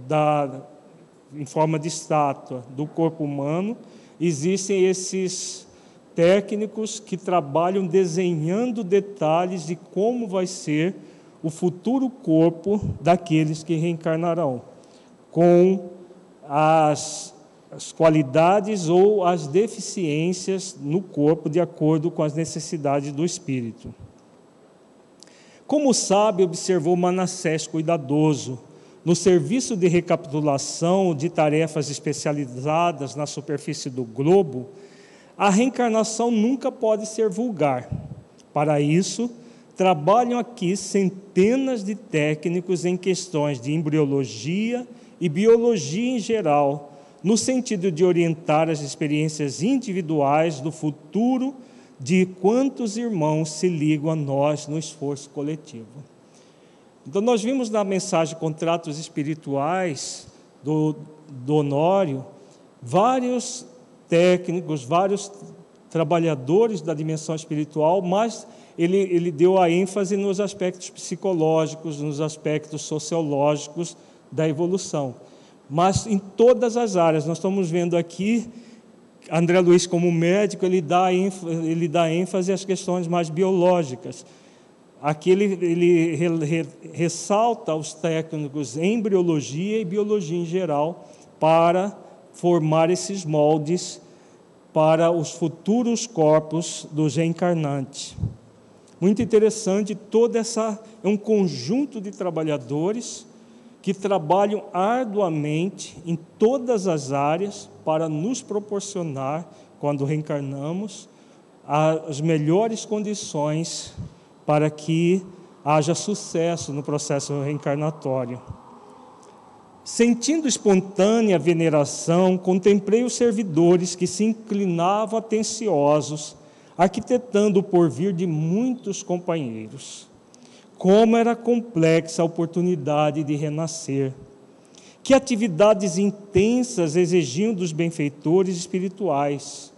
da em forma de estátua do corpo humano, existem esses técnicos que trabalham desenhando detalhes de como vai ser o futuro corpo daqueles que reencarnarão, com as, as qualidades ou as deficiências no corpo de acordo com as necessidades do espírito. Como sabe, observou Manassés cuidadoso, no serviço de recapitulação de tarefas especializadas na superfície do globo, a reencarnação nunca pode ser vulgar. Para isso, trabalham aqui centenas de técnicos em questões de embriologia e biologia em geral, no sentido de orientar as experiências individuais do futuro de quantos irmãos se ligam a nós no esforço coletivo. Então, nós vimos na mensagem Contratos Espirituais do, do Honório vários técnicos, vários trabalhadores da dimensão espiritual, mas ele, ele deu a ênfase nos aspectos psicológicos, nos aspectos sociológicos da evolução. Mas em todas as áreas, nós estamos vendo aqui, André Luiz, como médico, ele dá ele dá ênfase às questões mais biológicas. Aqui ele, ele re, ressalta os técnicos em embriologia e biologia em geral para formar esses moldes para os futuros corpos dos reencarnantes. Muito interessante, toda essa é um conjunto de trabalhadores que trabalham arduamente em todas as áreas para nos proporcionar, quando reencarnamos, as melhores condições para que haja sucesso no processo reencarnatório. Sentindo espontânea veneração, contemplei os servidores que se inclinavam atenciosos, arquitetando o porvir de muitos companheiros. Como era complexa a oportunidade de renascer. Que atividades intensas exigiam dos benfeitores espirituais.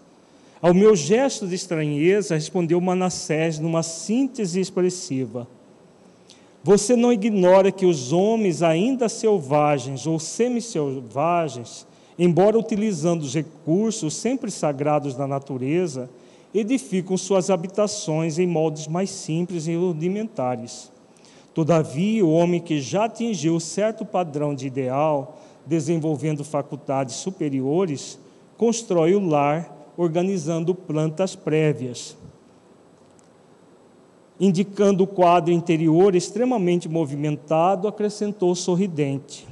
Ao meu gesto de estranheza, respondeu Manassés numa síntese expressiva. Você não ignora que os homens, ainda selvagens ou semi-selvagens, embora utilizando os recursos sempre sagrados da natureza, edificam suas habitações em moldes mais simples e rudimentares. Todavia, o homem que já atingiu certo padrão de ideal, desenvolvendo faculdades superiores, constrói o lar organizando plantas prévias, indicando o quadro interior extremamente movimentado, acrescentou sorridente.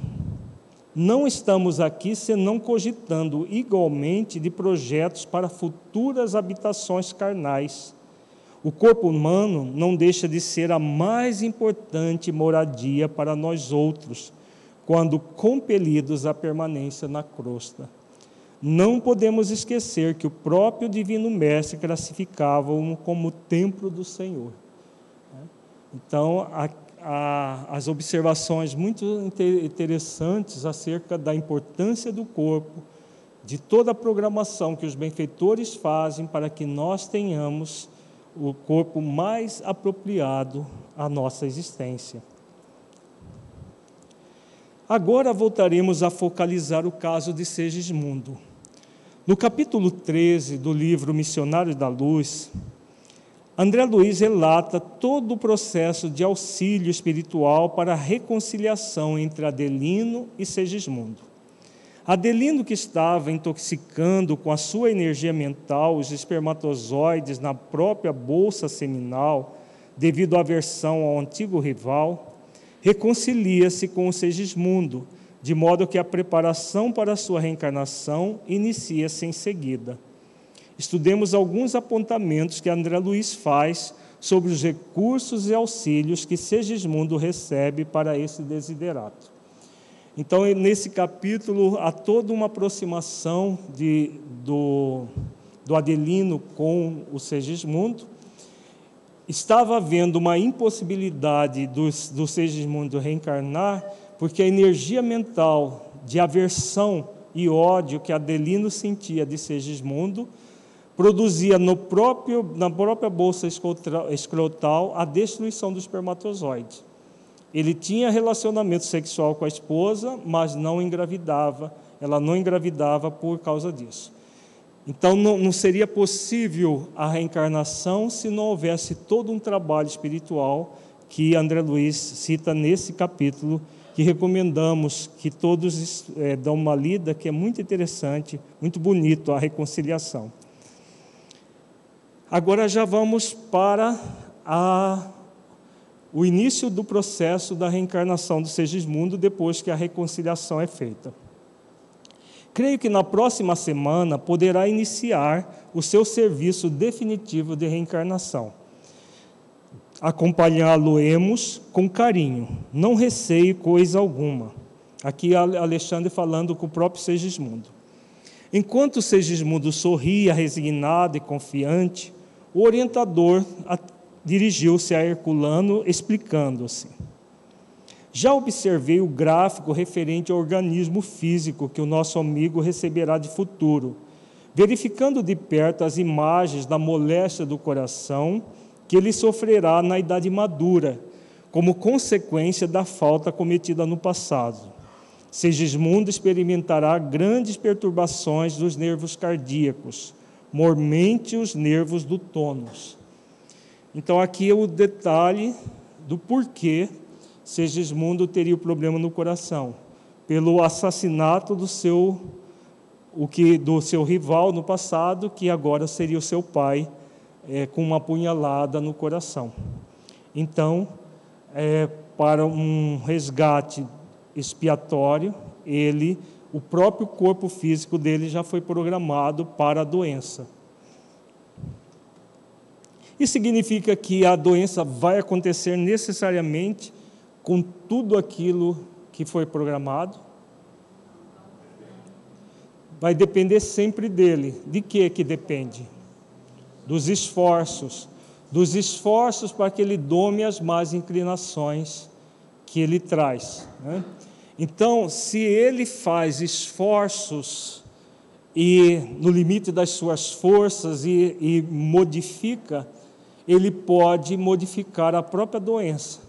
Não estamos aqui senão cogitando igualmente de projetos para futuras habitações carnais. O corpo humano não deixa de ser a mais importante moradia para nós outros, quando compelidos à permanência na crosta. Não podemos esquecer que o próprio Divino Mestre classificava-o como templo do Senhor. Então, a, a, as observações muito interessantes acerca da importância do corpo, de toda a programação que os benfeitores fazem para que nós tenhamos o corpo mais apropriado à nossa existência. Agora voltaremos a focalizar o caso de Segismundo. No capítulo 13 do livro Missionário da Luz, André Luiz relata todo o processo de auxílio espiritual para a reconciliação entre Adelino e Segismundo. Adelino, que estava intoxicando com a sua energia mental os espermatozoides na própria bolsa seminal, devido à aversão ao antigo rival, reconcilia-se com o Segismundo, de modo que a preparação para a sua reencarnação inicia-se em seguida estudemos alguns apontamentos que André Luiz faz sobre os recursos e auxílios que Segismundo recebe para esse desiderato. Então, nesse capítulo, há toda uma aproximação de, do, do Adelino com o Segismundo. Estava havendo uma impossibilidade do, do Segismundo reencarnar, porque a energia mental de aversão e ódio que Adelino sentia de Segismundo produzia no próprio, na própria bolsa escrotal a destruição do espermatozoide. Ele tinha relacionamento sexual com a esposa, mas não engravidava. Ela não engravidava por causa disso. Então, não, não seria possível a reencarnação se não houvesse todo um trabalho espiritual que André Luiz cita nesse capítulo, que recomendamos que todos é, dão uma lida, que é muito interessante, muito bonito a reconciliação. Agora já vamos para a, o início do processo da reencarnação do Segismundo depois que a reconciliação é feita. Creio que na próxima semana poderá iniciar o seu serviço definitivo de reencarnação. Acompanhá-lo-emos com carinho, não receio coisa alguma. Aqui Alexandre falando com o próprio Segismundo. Enquanto Segismundo sorria resignado e confiante, o orientador dirigiu-se a Herculano, explicando-se. Já observei o gráfico referente ao organismo físico que o nosso amigo receberá de futuro, verificando de perto as imagens da moléstia do coração que ele sofrerá na idade madura, como consequência da falta cometida no passado. Segismundo experimentará grandes perturbações dos nervos cardíacos, mormente os nervos do tônus. Então, aqui é o detalhe do porquê Segismundo teria o problema no coração, pelo assassinato do seu o que do seu rival no passado, que agora seria o seu pai, é, com uma punhalada no coração. Então, é, para um resgate expiatório, ele, o próprio corpo físico dele já foi programado para a doença. Isso significa que a doença vai acontecer necessariamente com tudo aquilo que foi programado? Vai depender sempre dele. De que que depende? Dos esforços, dos esforços para que ele dome as más inclinações que ele traz. Né? Então, se ele faz esforços e no limite das suas forças e, e modifica, ele pode modificar a própria doença,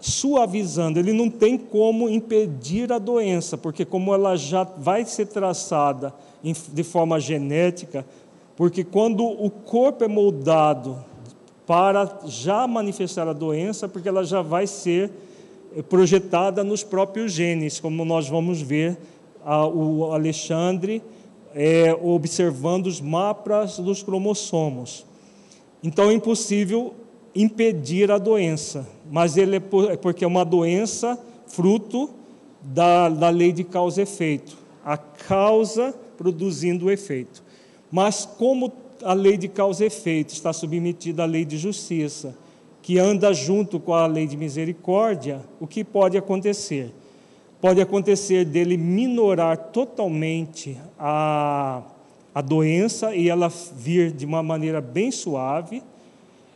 suavizando. Ele não tem como impedir a doença, porque como ela já vai ser traçada de forma genética, porque quando o corpo é moldado para já manifestar a doença, porque ela já vai ser projetada nos próprios genes, como nós vamos ver a, o Alexandre é, observando os mapas dos cromossomos. Então é impossível impedir a doença, mas ele é, é porque é uma doença fruto da, da lei de causa e efeito, a causa produzindo o efeito. Mas como a lei de causa e efeito está submetida à lei de justiça, que anda junto com a lei de misericórdia, o que pode acontecer? Pode acontecer dele minorar totalmente a, a doença e ela vir de uma maneira bem suave.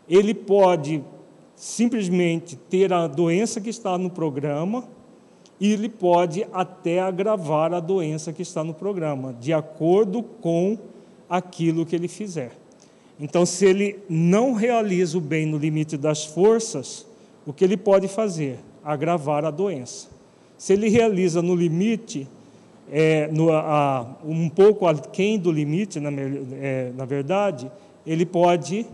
Ele pode simplesmente ter a doença que está no programa e ele pode até agravar a doença que está no programa, de acordo com aquilo que ele fizer. Então, se ele não realiza o bem no limite das forças, o que ele pode fazer? Agravar a doença. Se ele realiza no limite, é, no, a, um pouco aquém do limite, na, é, na verdade, ele pode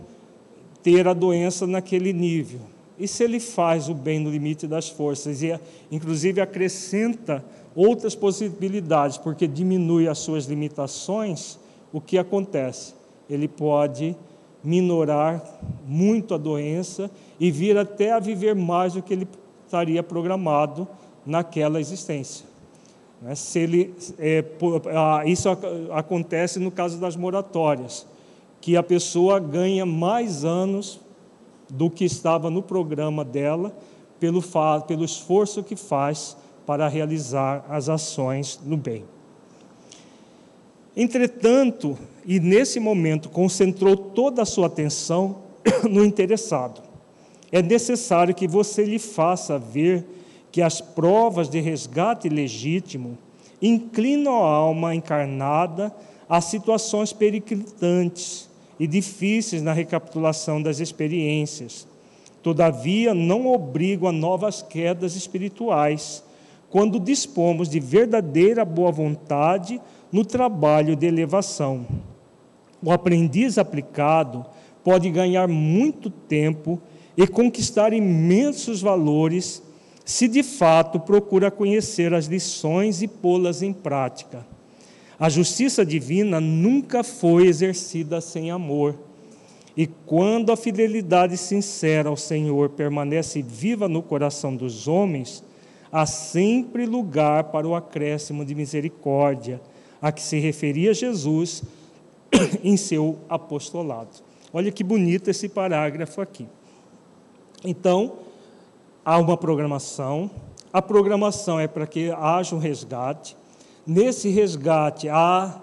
ter a doença naquele nível. E se ele faz o bem no limite das forças, e inclusive acrescenta outras possibilidades, porque diminui as suas limitações, o que acontece? ele pode minorar muito a doença e vir até a viver mais do que ele estaria programado naquela existência. Né? Se ele, é, isso acontece no caso das moratórias, que a pessoa ganha mais anos do que estava no programa dela, pelo, pelo esforço que faz para realizar as ações no bem. Entretanto, e nesse momento concentrou toda a sua atenção <coughs> no interessado. É necessário que você lhe faça ver que as provas de resgate legítimo inclinam a alma encarnada a situações periclitantes e difíceis na recapitulação das experiências. Todavia, não obrigam a novas quedas espirituais, quando dispomos de verdadeira boa vontade no trabalho de elevação. O aprendiz aplicado pode ganhar muito tempo e conquistar imensos valores se de fato procura conhecer as lições e pô-las em prática. A justiça divina nunca foi exercida sem amor. E quando a fidelidade sincera ao Senhor permanece viva no coração dos homens, há sempre lugar para o acréscimo de misericórdia, a que se referia Jesus <clears throat> em seu apostolado. Olha que bonito esse parágrafo aqui. Então, há uma programação. A programação é para que haja um resgate. Nesse resgate, há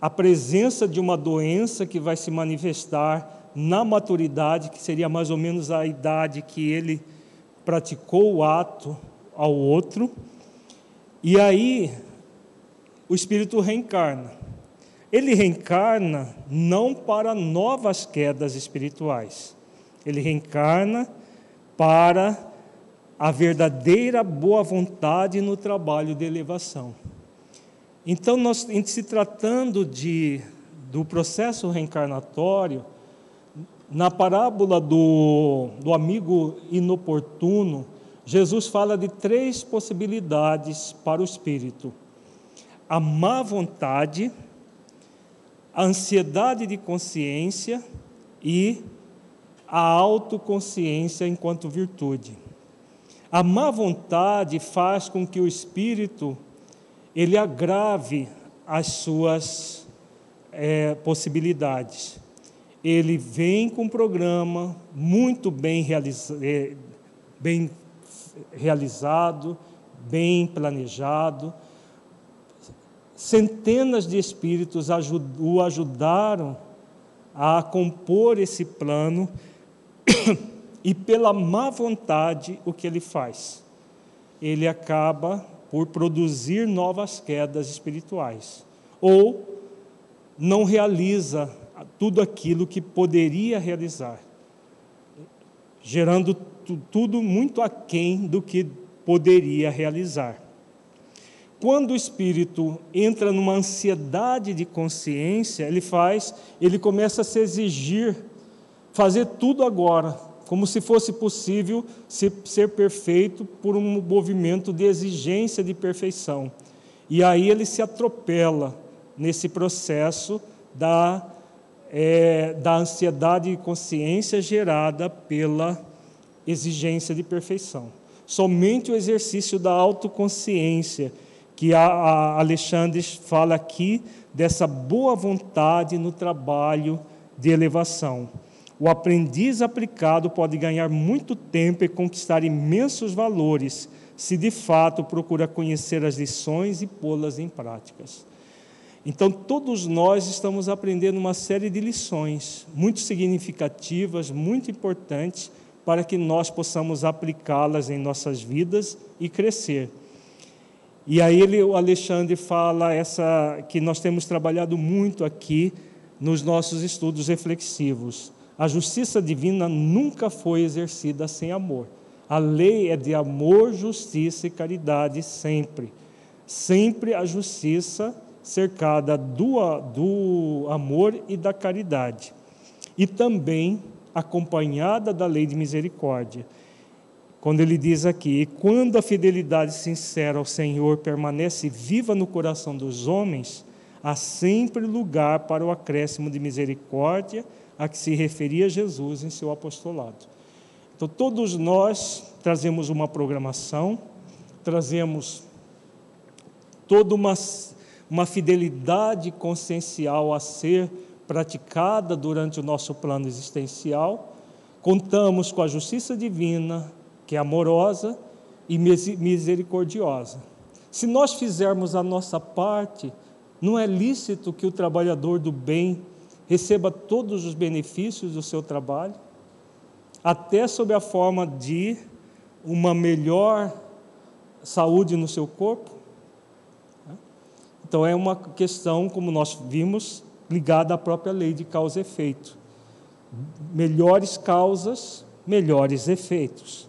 a presença de uma doença que vai se manifestar na maturidade, que seria mais ou menos a idade que ele praticou o ato ao outro. E aí, o espírito reencarna. Ele reencarna não para novas quedas espirituais, ele reencarna para a verdadeira boa vontade no trabalho de elevação. Então, nós, em se tratando de, do processo reencarnatório, na parábola do, do amigo inoportuno, Jesus fala de três possibilidades para o espírito: a má vontade, a ansiedade de consciência e a autoconsciência enquanto virtude. A má vontade faz com que o espírito ele agrave as suas é, possibilidades. Ele vem com um programa muito bem, realiza é, bem realizado, bem planejado. Centenas de espíritos o ajudaram a compor esse plano <coughs> e pela má vontade o que ele faz? Ele acaba por produzir novas quedas espirituais ou não realiza tudo aquilo que poderia realizar, gerando tudo muito aquém do que poderia realizar. Quando o espírito entra numa ansiedade de consciência, ele faz, ele começa a se exigir fazer tudo agora, como se fosse possível ser perfeito por um movimento de exigência de perfeição. E aí ele se atropela nesse processo da, é, da ansiedade de consciência gerada pela exigência de perfeição. Somente o exercício da autoconsciência, que a, Alexandre fala aqui, dessa boa vontade no trabalho de elevação. O aprendiz aplicado pode ganhar muito tempo e conquistar imensos valores, se de fato procura conhecer as lições e pô-las em práticas. Então, todos nós estamos aprendendo uma série de lições muito significativas, muito importantes, para que nós possamos aplicá-las em nossas vidas e crescer. E aí ele, o Alexandre fala essa que nós temos trabalhado muito aqui nos nossos estudos reflexivos. A justiça divina nunca foi exercida sem amor. A lei é de amor, justiça e caridade sempre. Sempre a justiça cercada do, do amor e da caridade. E também acompanhada da lei de misericórdia. Quando ele diz aqui: quando a fidelidade sincera ao Senhor permanece viva no coração dos homens, há sempre lugar para o acréscimo de misericórdia a que se referia Jesus em seu apostolado. Então, todos nós trazemos uma programação, trazemos toda uma, uma fidelidade consciencial a ser praticada durante o nosso plano existencial, contamos com a justiça divina, que é amorosa e misericordiosa. Se nós fizermos a nossa parte, não é lícito que o trabalhador do bem receba todos os benefícios do seu trabalho, até sob a forma de uma melhor saúde no seu corpo. Então, é uma questão, como nós vimos, ligada à própria lei de causa e efeito. Melhores causas, melhores efeitos.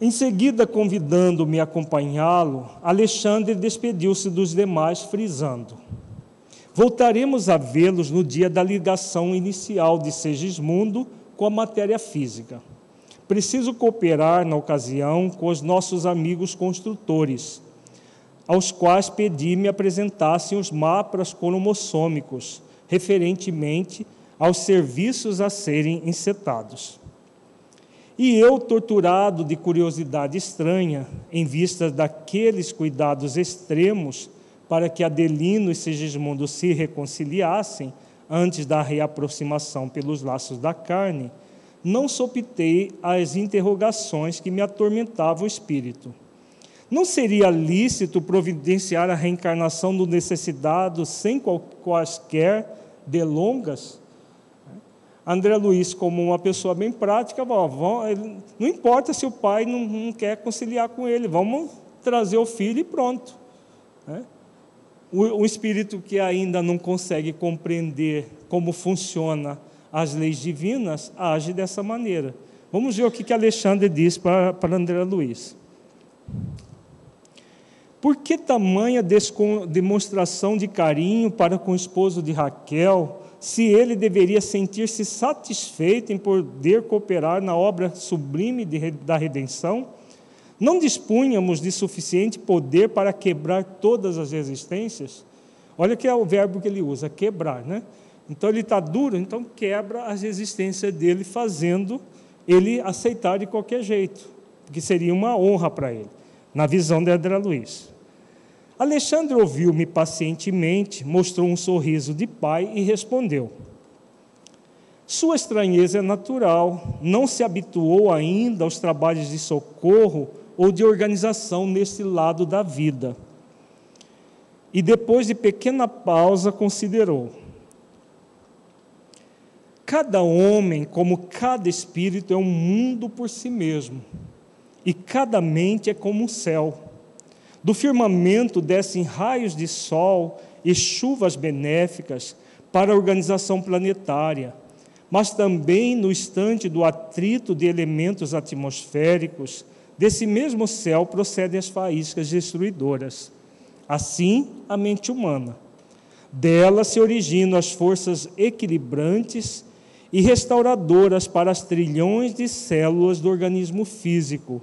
Em seguida, convidando-me a acompanhá-lo, Alexandre despediu-se dos demais, frisando: Voltaremos a vê-los no dia da ligação inicial de Segismundo com a matéria física. Preciso cooperar na ocasião com os nossos amigos construtores aos quais pedi me apresentassem os mapas cromossômicos, referentemente aos serviços a serem encetados. E eu, torturado de curiosidade estranha, em vista daqueles cuidados extremos para que Adelino e Sigismundo se reconciliassem antes da reaproximação pelos laços da carne, não sopitei as interrogações que me atormentavam o espírito. Não seria lícito providenciar a reencarnação do necessitado sem quaisquer delongas? André Luiz, como uma pessoa bem prática, não importa se o pai não, quer conciliar com ele, vamos trazer o filho e pronto. Né? O, o espírito que ainda não consegue compreender como funciona as leis divinas age dessa maneira. Vamos ver o que, que Alexandre diz para, para André Luiz. Por que tamanha demonstração de carinho para com o esposo de Raquel, se ele deveria sentir-se satisfeito em poder cooperar na obra sublime de, da redenção? Não dispunhamos de suficiente poder para quebrar todas as resistências? Olha que é o verbo que ele usa, quebrar, né? Então ele está duro, então quebra as resistências dele, fazendo ele aceitar de qualquer jeito, porque seria uma honra para ele, na visão de André Luiz. Alexandre ouviu-me pacientemente, mostrou um sorriso de pai e respondeu: Sua estranheza é natural, não se habituou ainda aos trabalhos de socorro ou de organização nesse lado da vida. E depois de pequena pausa, considerou: Cada homem, como cada espírito, é um mundo por si mesmo, e cada mente é como um céu. Do firmamento descem raios de sol e chuvas benéficas para a organização planetária, mas também no instante do atrito de elementos atmosféricos, desse mesmo céu procedem as faíscas destruidoras. Assim, a mente humana. Dela se originam as forças equilibrantes e restauradoras para as trilhões de células do organismo físico,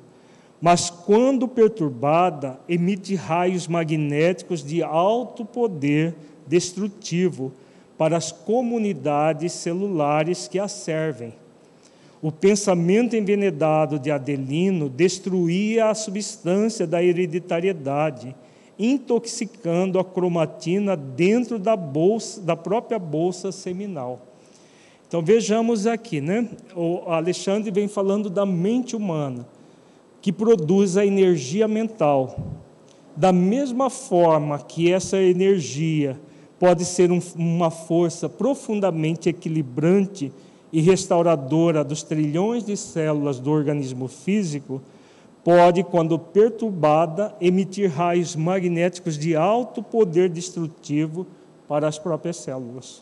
mas quando perturbada, emite raios magnéticos de alto poder destrutivo para as comunidades celulares que a servem. O pensamento envenenado de Adelino destruía a substância da hereditariedade, intoxicando a cromatina dentro da bolsa, da própria bolsa seminal. Então vejamos aqui, né? O Alexandre vem falando da mente humana, que produz a energia mental. Da mesma forma que essa energia pode ser um, uma força profundamente equilibrante e restauradora dos trilhões de células do organismo físico, pode, quando perturbada, emitir raios magnéticos de alto poder destrutivo para as próprias células.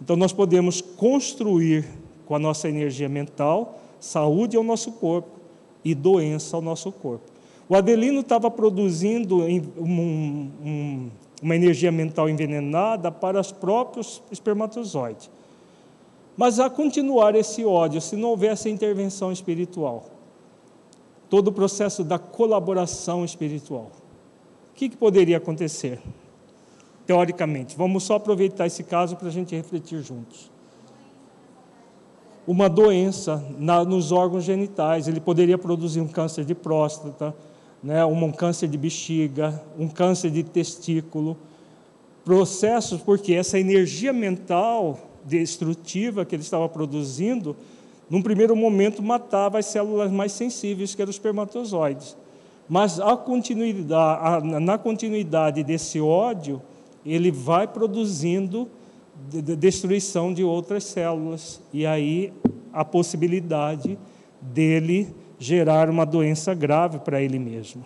Então, nós podemos construir com a nossa energia mental saúde ao nosso corpo e doença ao nosso corpo. O Adelino estava produzindo um, um, uma energia mental envenenada para os próprios espermatozoides. Mas a continuar esse ódio, se não houvesse intervenção espiritual, todo o processo da colaboração espiritual, o que, que poderia acontecer? teoricamente. Vamos só aproveitar esse caso para a gente refletir juntos. Uma doença na, nos órgãos genitais, ele poderia produzir um câncer de próstata, né, um câncer de bexiga, um câncer de testículo. Processos, porque essa energia mental destrutiva que ele estava produzindo, num primeiro momento matava as células mais sensíveis, que eram os espermatozoides. Mas continuidade, a, na continuidade desse ódio, ele vai produzindo destruição de outras células e aí a possibilidade dele gerar uma doença grave para ele mesmo.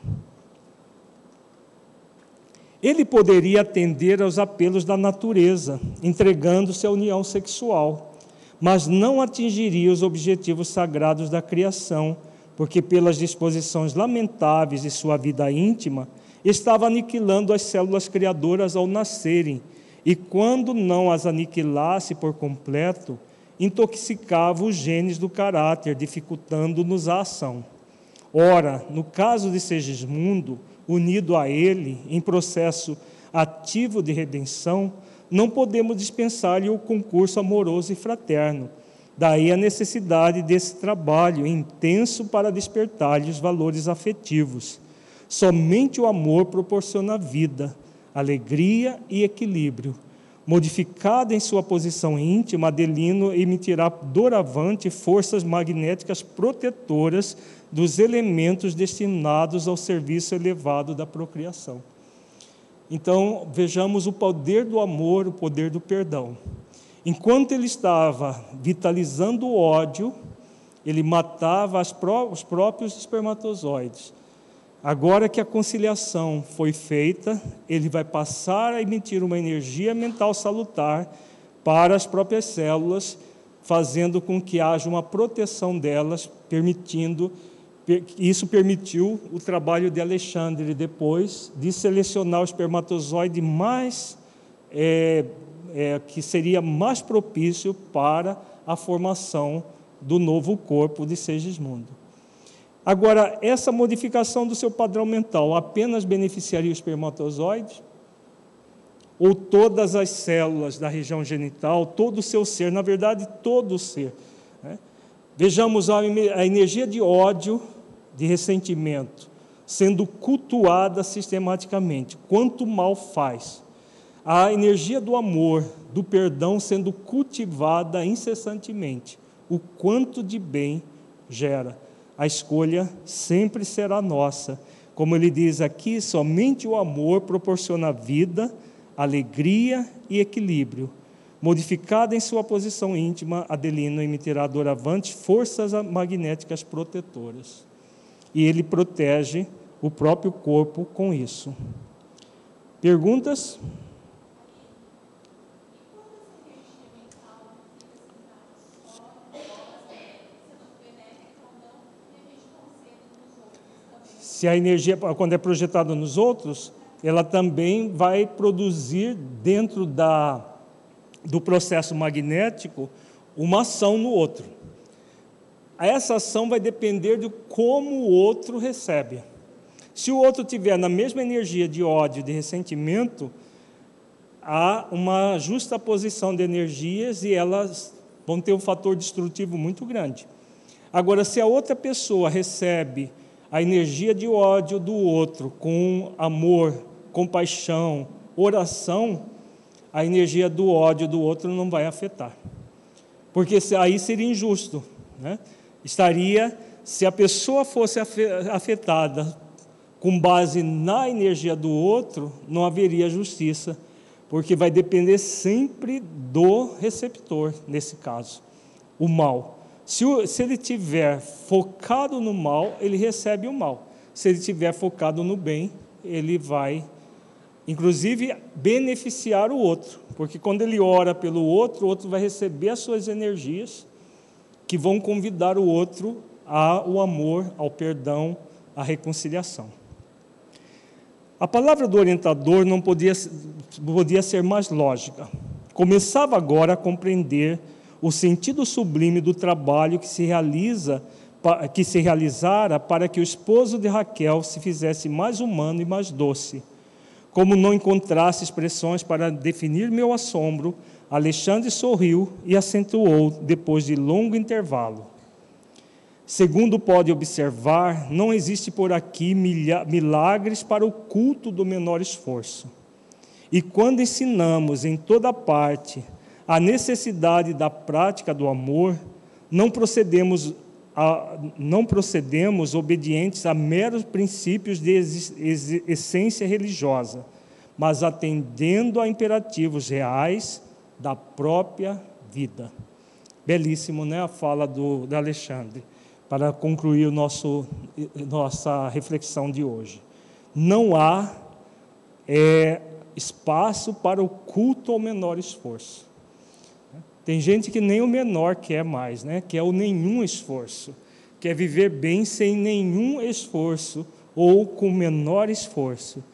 Ele poderia atender aos apelos da natureza, entregando-se à união sexual, mas não atingiria os objetivos sagrados da criação, porque pelas disposições lamentáveis de sua vida íntima, estava aniquilando as células criadoras ao nascerem, e quando não as aniquilasse por completo, intoxicava os genes do caráter, dificultando-nos a ação. Ora, no caso de Segismundo, unido a ele em processo ativo de redenção, não podemos dispensar-lhe o concurso amoroso e fraterno. Daí a necessidade desse trabalho intenso para despertar-lhe os valores afetivos. Somente o amor proporciona vida, alegria e equilíbrio. Modificada em sua posição íntima, Adelino emitirá doravante forças magnéticas protetoras dos elementos destinados ao serviço elevado da procriação. Então, vejamos o poder do amor, o poder do perdão. Enquanto ele estava vitalizando o ódio, ele matava os próprios espermatozoides. Agora que a conciliação foi feita, ele vai passar a emitir uma energia mental salutar para as próprias células, fazendo com que haja uma proteção delas, permitindo isso permitiu o trabalho de Alexandre depois de selecionar o espermatozoide mais é, é, que seria mais propício para a formação do novo corpo de Segismundo. Agora, essa modificação do seu padrão mental apenas beneficiaria o espermatozoide? Ou todas as células da região genital, todo o seu ser, na verdade, todo o ser? Né? Vejamos a, a energia de ódio, de ressentimento, sendo cultuada sistematicamente. Quanto mal faz. A energia do amor, do perdão sendo cultivada incessantemente. O quanto de bem gera. A escolha sempre será nossa. Como ele diz aqui, somente o amor proporciona vida, alegria e equilíbrio. Modificada em sua posição íntima, Adelino emitirá doravante forças magnéticas protetoras. E ele protege o próprio corpo com isso. Perguntas? Se a energia, quando é projetada nos outros, ela também vai produzir dentro da, do processo magnético uma ação no outro. Essa ação vai depender de como o outro recebe. Se o outro tiver na mesma energia de ódio, de ressentimento, há uma justa posição de energias e elas vão ter um fator destrutivo muito grande. Agora, se a outra pessoa recebe a energia de ódio do outro com amor, compaixão, oração, a energia do ódio do outro não vai afetar. Porque aí seria injusto. Né? Estaria, se a pessoa fosse afetada com base na energia do outro, não haveria justiça, porque vai depender sempre do receptor, nesse caso, o mal. Se, o, se ele tiver focado no mal, ele recebe o mal. Se ele tiver focado no bem, ele vai, inclusive, beneficiar o outro, porque quando ele ora pelo outro, o outro vai receber as suas energias que vão convidar o outro ao amor, ao perdão, à reconciliação. A palavra do orientador não podia, podia ser mais lógica. Começava agora a compreender o sentido sublime do trabalho que se realiza que se realizara para que o esposo de Raquel se fizesse mais humano e mais doce. Como não encontrasse expressões para definir meu assombro, Alexandre sorriu e acentuou depois de longo intervalo. Segundo pode observar, não existe por aqui milagres para o culto do menor esforço. E quando ensinamos em toda parte a necessidade da prática do amor, não procedemos, a, não procedemos obedientes a meros princípios de essência religiosa, mas atendendo a imperativos reais da própria vida. Belíssimo, né, a fala do, do Alexandre para concluir o nosso, nossa reflexão de hoje. Não há é, espaço para o culto ao menor esforço. Tem gente que nem o menor quer mais, né? quer o nenhum esforço, quer viver bem sem nenhum esforço ou com menor esforço.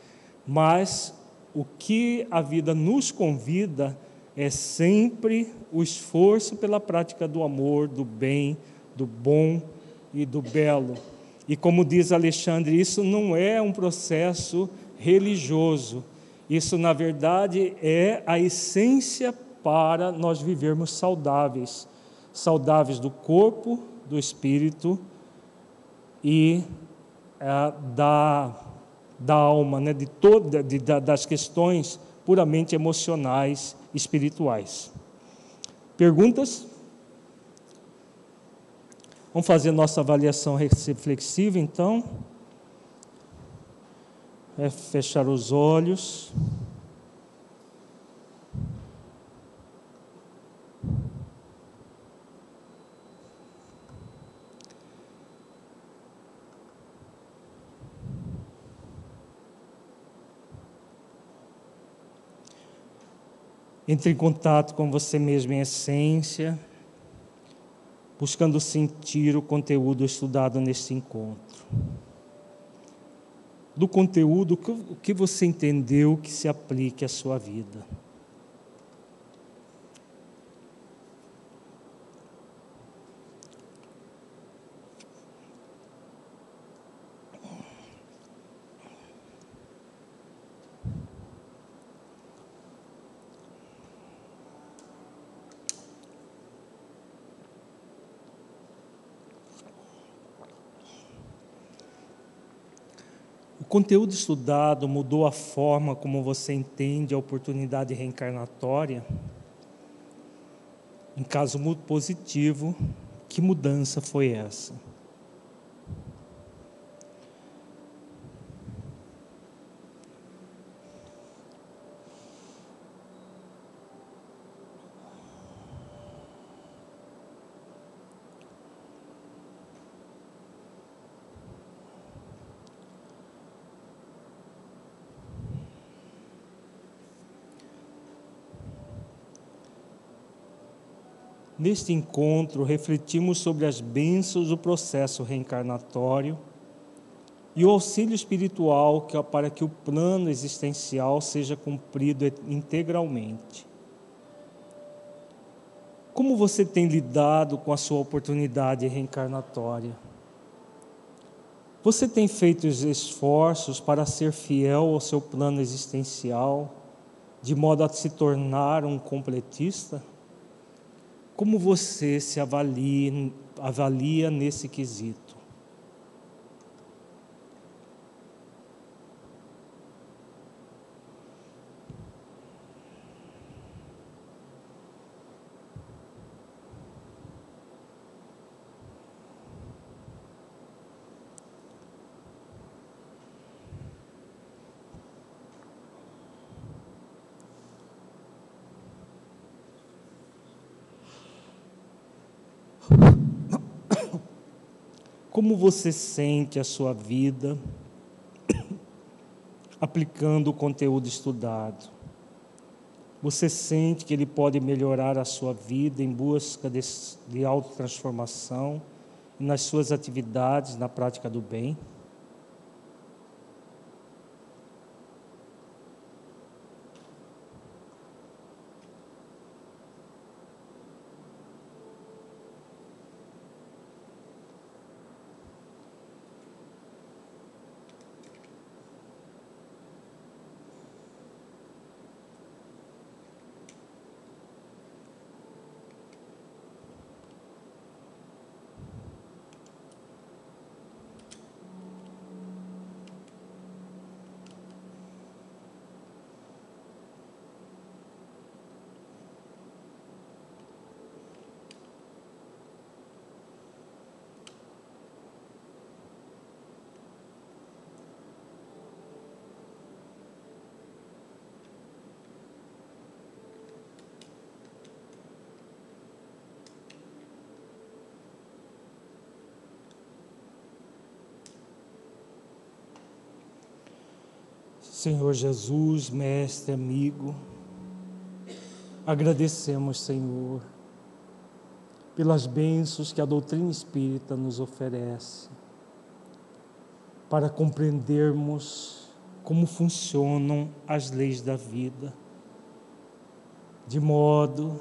Mas o que a vida nos convida é sempre o esforço pela prática do amor, do bem, do bom, e do belo. E como diz Alexandre, isso não é um processo religioso, isso na verdade é a essência para nós vivermos saudáveis saudáveis do corpo, do espírito e é, da, da alma, né, de toda, de, das questões puramente emocionais, espirituais. Perguntas? Vamos fazer nossa avaliação reflexiva, então. É fechar os olhos. Entre em contato com você mesmo em essência buscando sentir o conteúdo estudado neste encontro. Do conteúdo, o que você entendeu que se aplique à sua vida. Conteúdo estudado mudou a forma como você entende a oportunidade reencarnatória? Em caso muito positivo, que mudança foi essa? Neste encontro, refletimos sobre as bênçãos do processo reencarnatório e o auxílio espiritual que, para que o plano existencial seja cumprido integralmente. Como você tem lidado com a sua oportunidade reencarnatória? Você tem feito os esforços para ser fiel ao seu plano existencial, de modo a se tornar um completista? Como você se avalia, avalia nesse quesito? Como você sente a sua vida aplicando o conteúdo estudado? Você sente que ele pode melhorar a sua vida em busca de, de autotransformação nas suas atividades na prática do bem? Senhor Jesus, mestre, amigo, agradecemos, Senhor, pelas bênçãos que a doutrina espírita nos oferece, para compreendermos como funcionam as leis da vida, de modo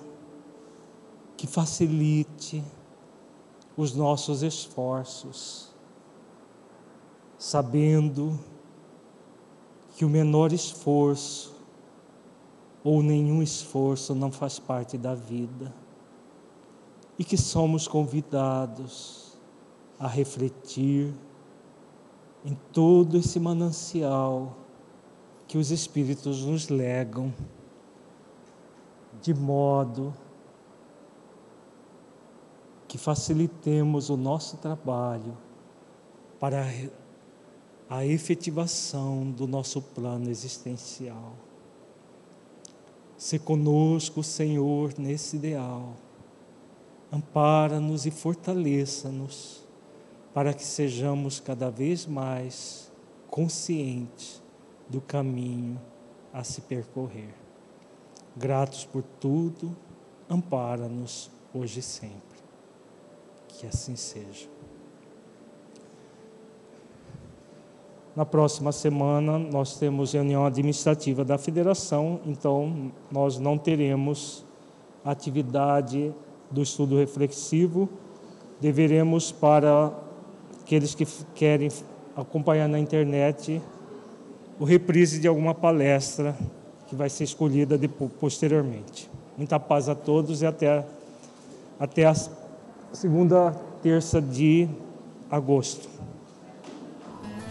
que facilite os nossos esforços, sabendo que o menor esforço ou nenhum esforço não faz parte da vida e que somos convidados a refletir em todo esse manancial que os Espíritos nos legam, de modo que facilitemos o nosso trabalho para a efetivação do nosso plano existencial. Se conosco, Senhor, nesse ideal. Ampara-nos e fortaleça-nos para que sejamos cada vez mais conscientes do caminho a se percorrer. Gratos por tudo, ampara-nos hoje e sempre. Que assim seja. Na próxima semana nós temos reunião administrativa da federação, então nós não teremos atividade do estudo reflexivo. Deveremos para aqueles que querem acompanhar na internet o reprise de alguma palestra que vai ser escolhida posteriormente. Muita paz a todos e até, até a segunda terça de agosto.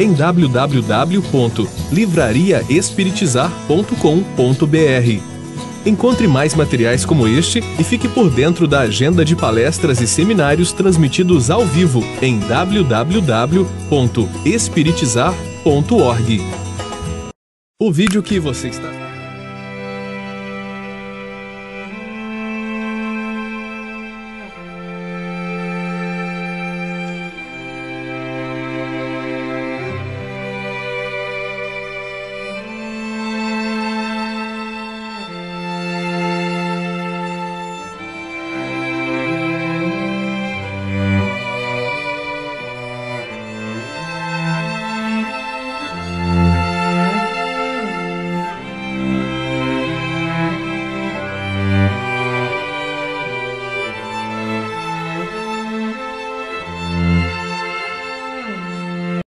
em www.livrariaespiritizar.com.br. Encontre mais materiais como este e fique por dentro da agenda de palestras e seminários transmitidos ao vivo em www.espiritizar.org. O vídeo que você está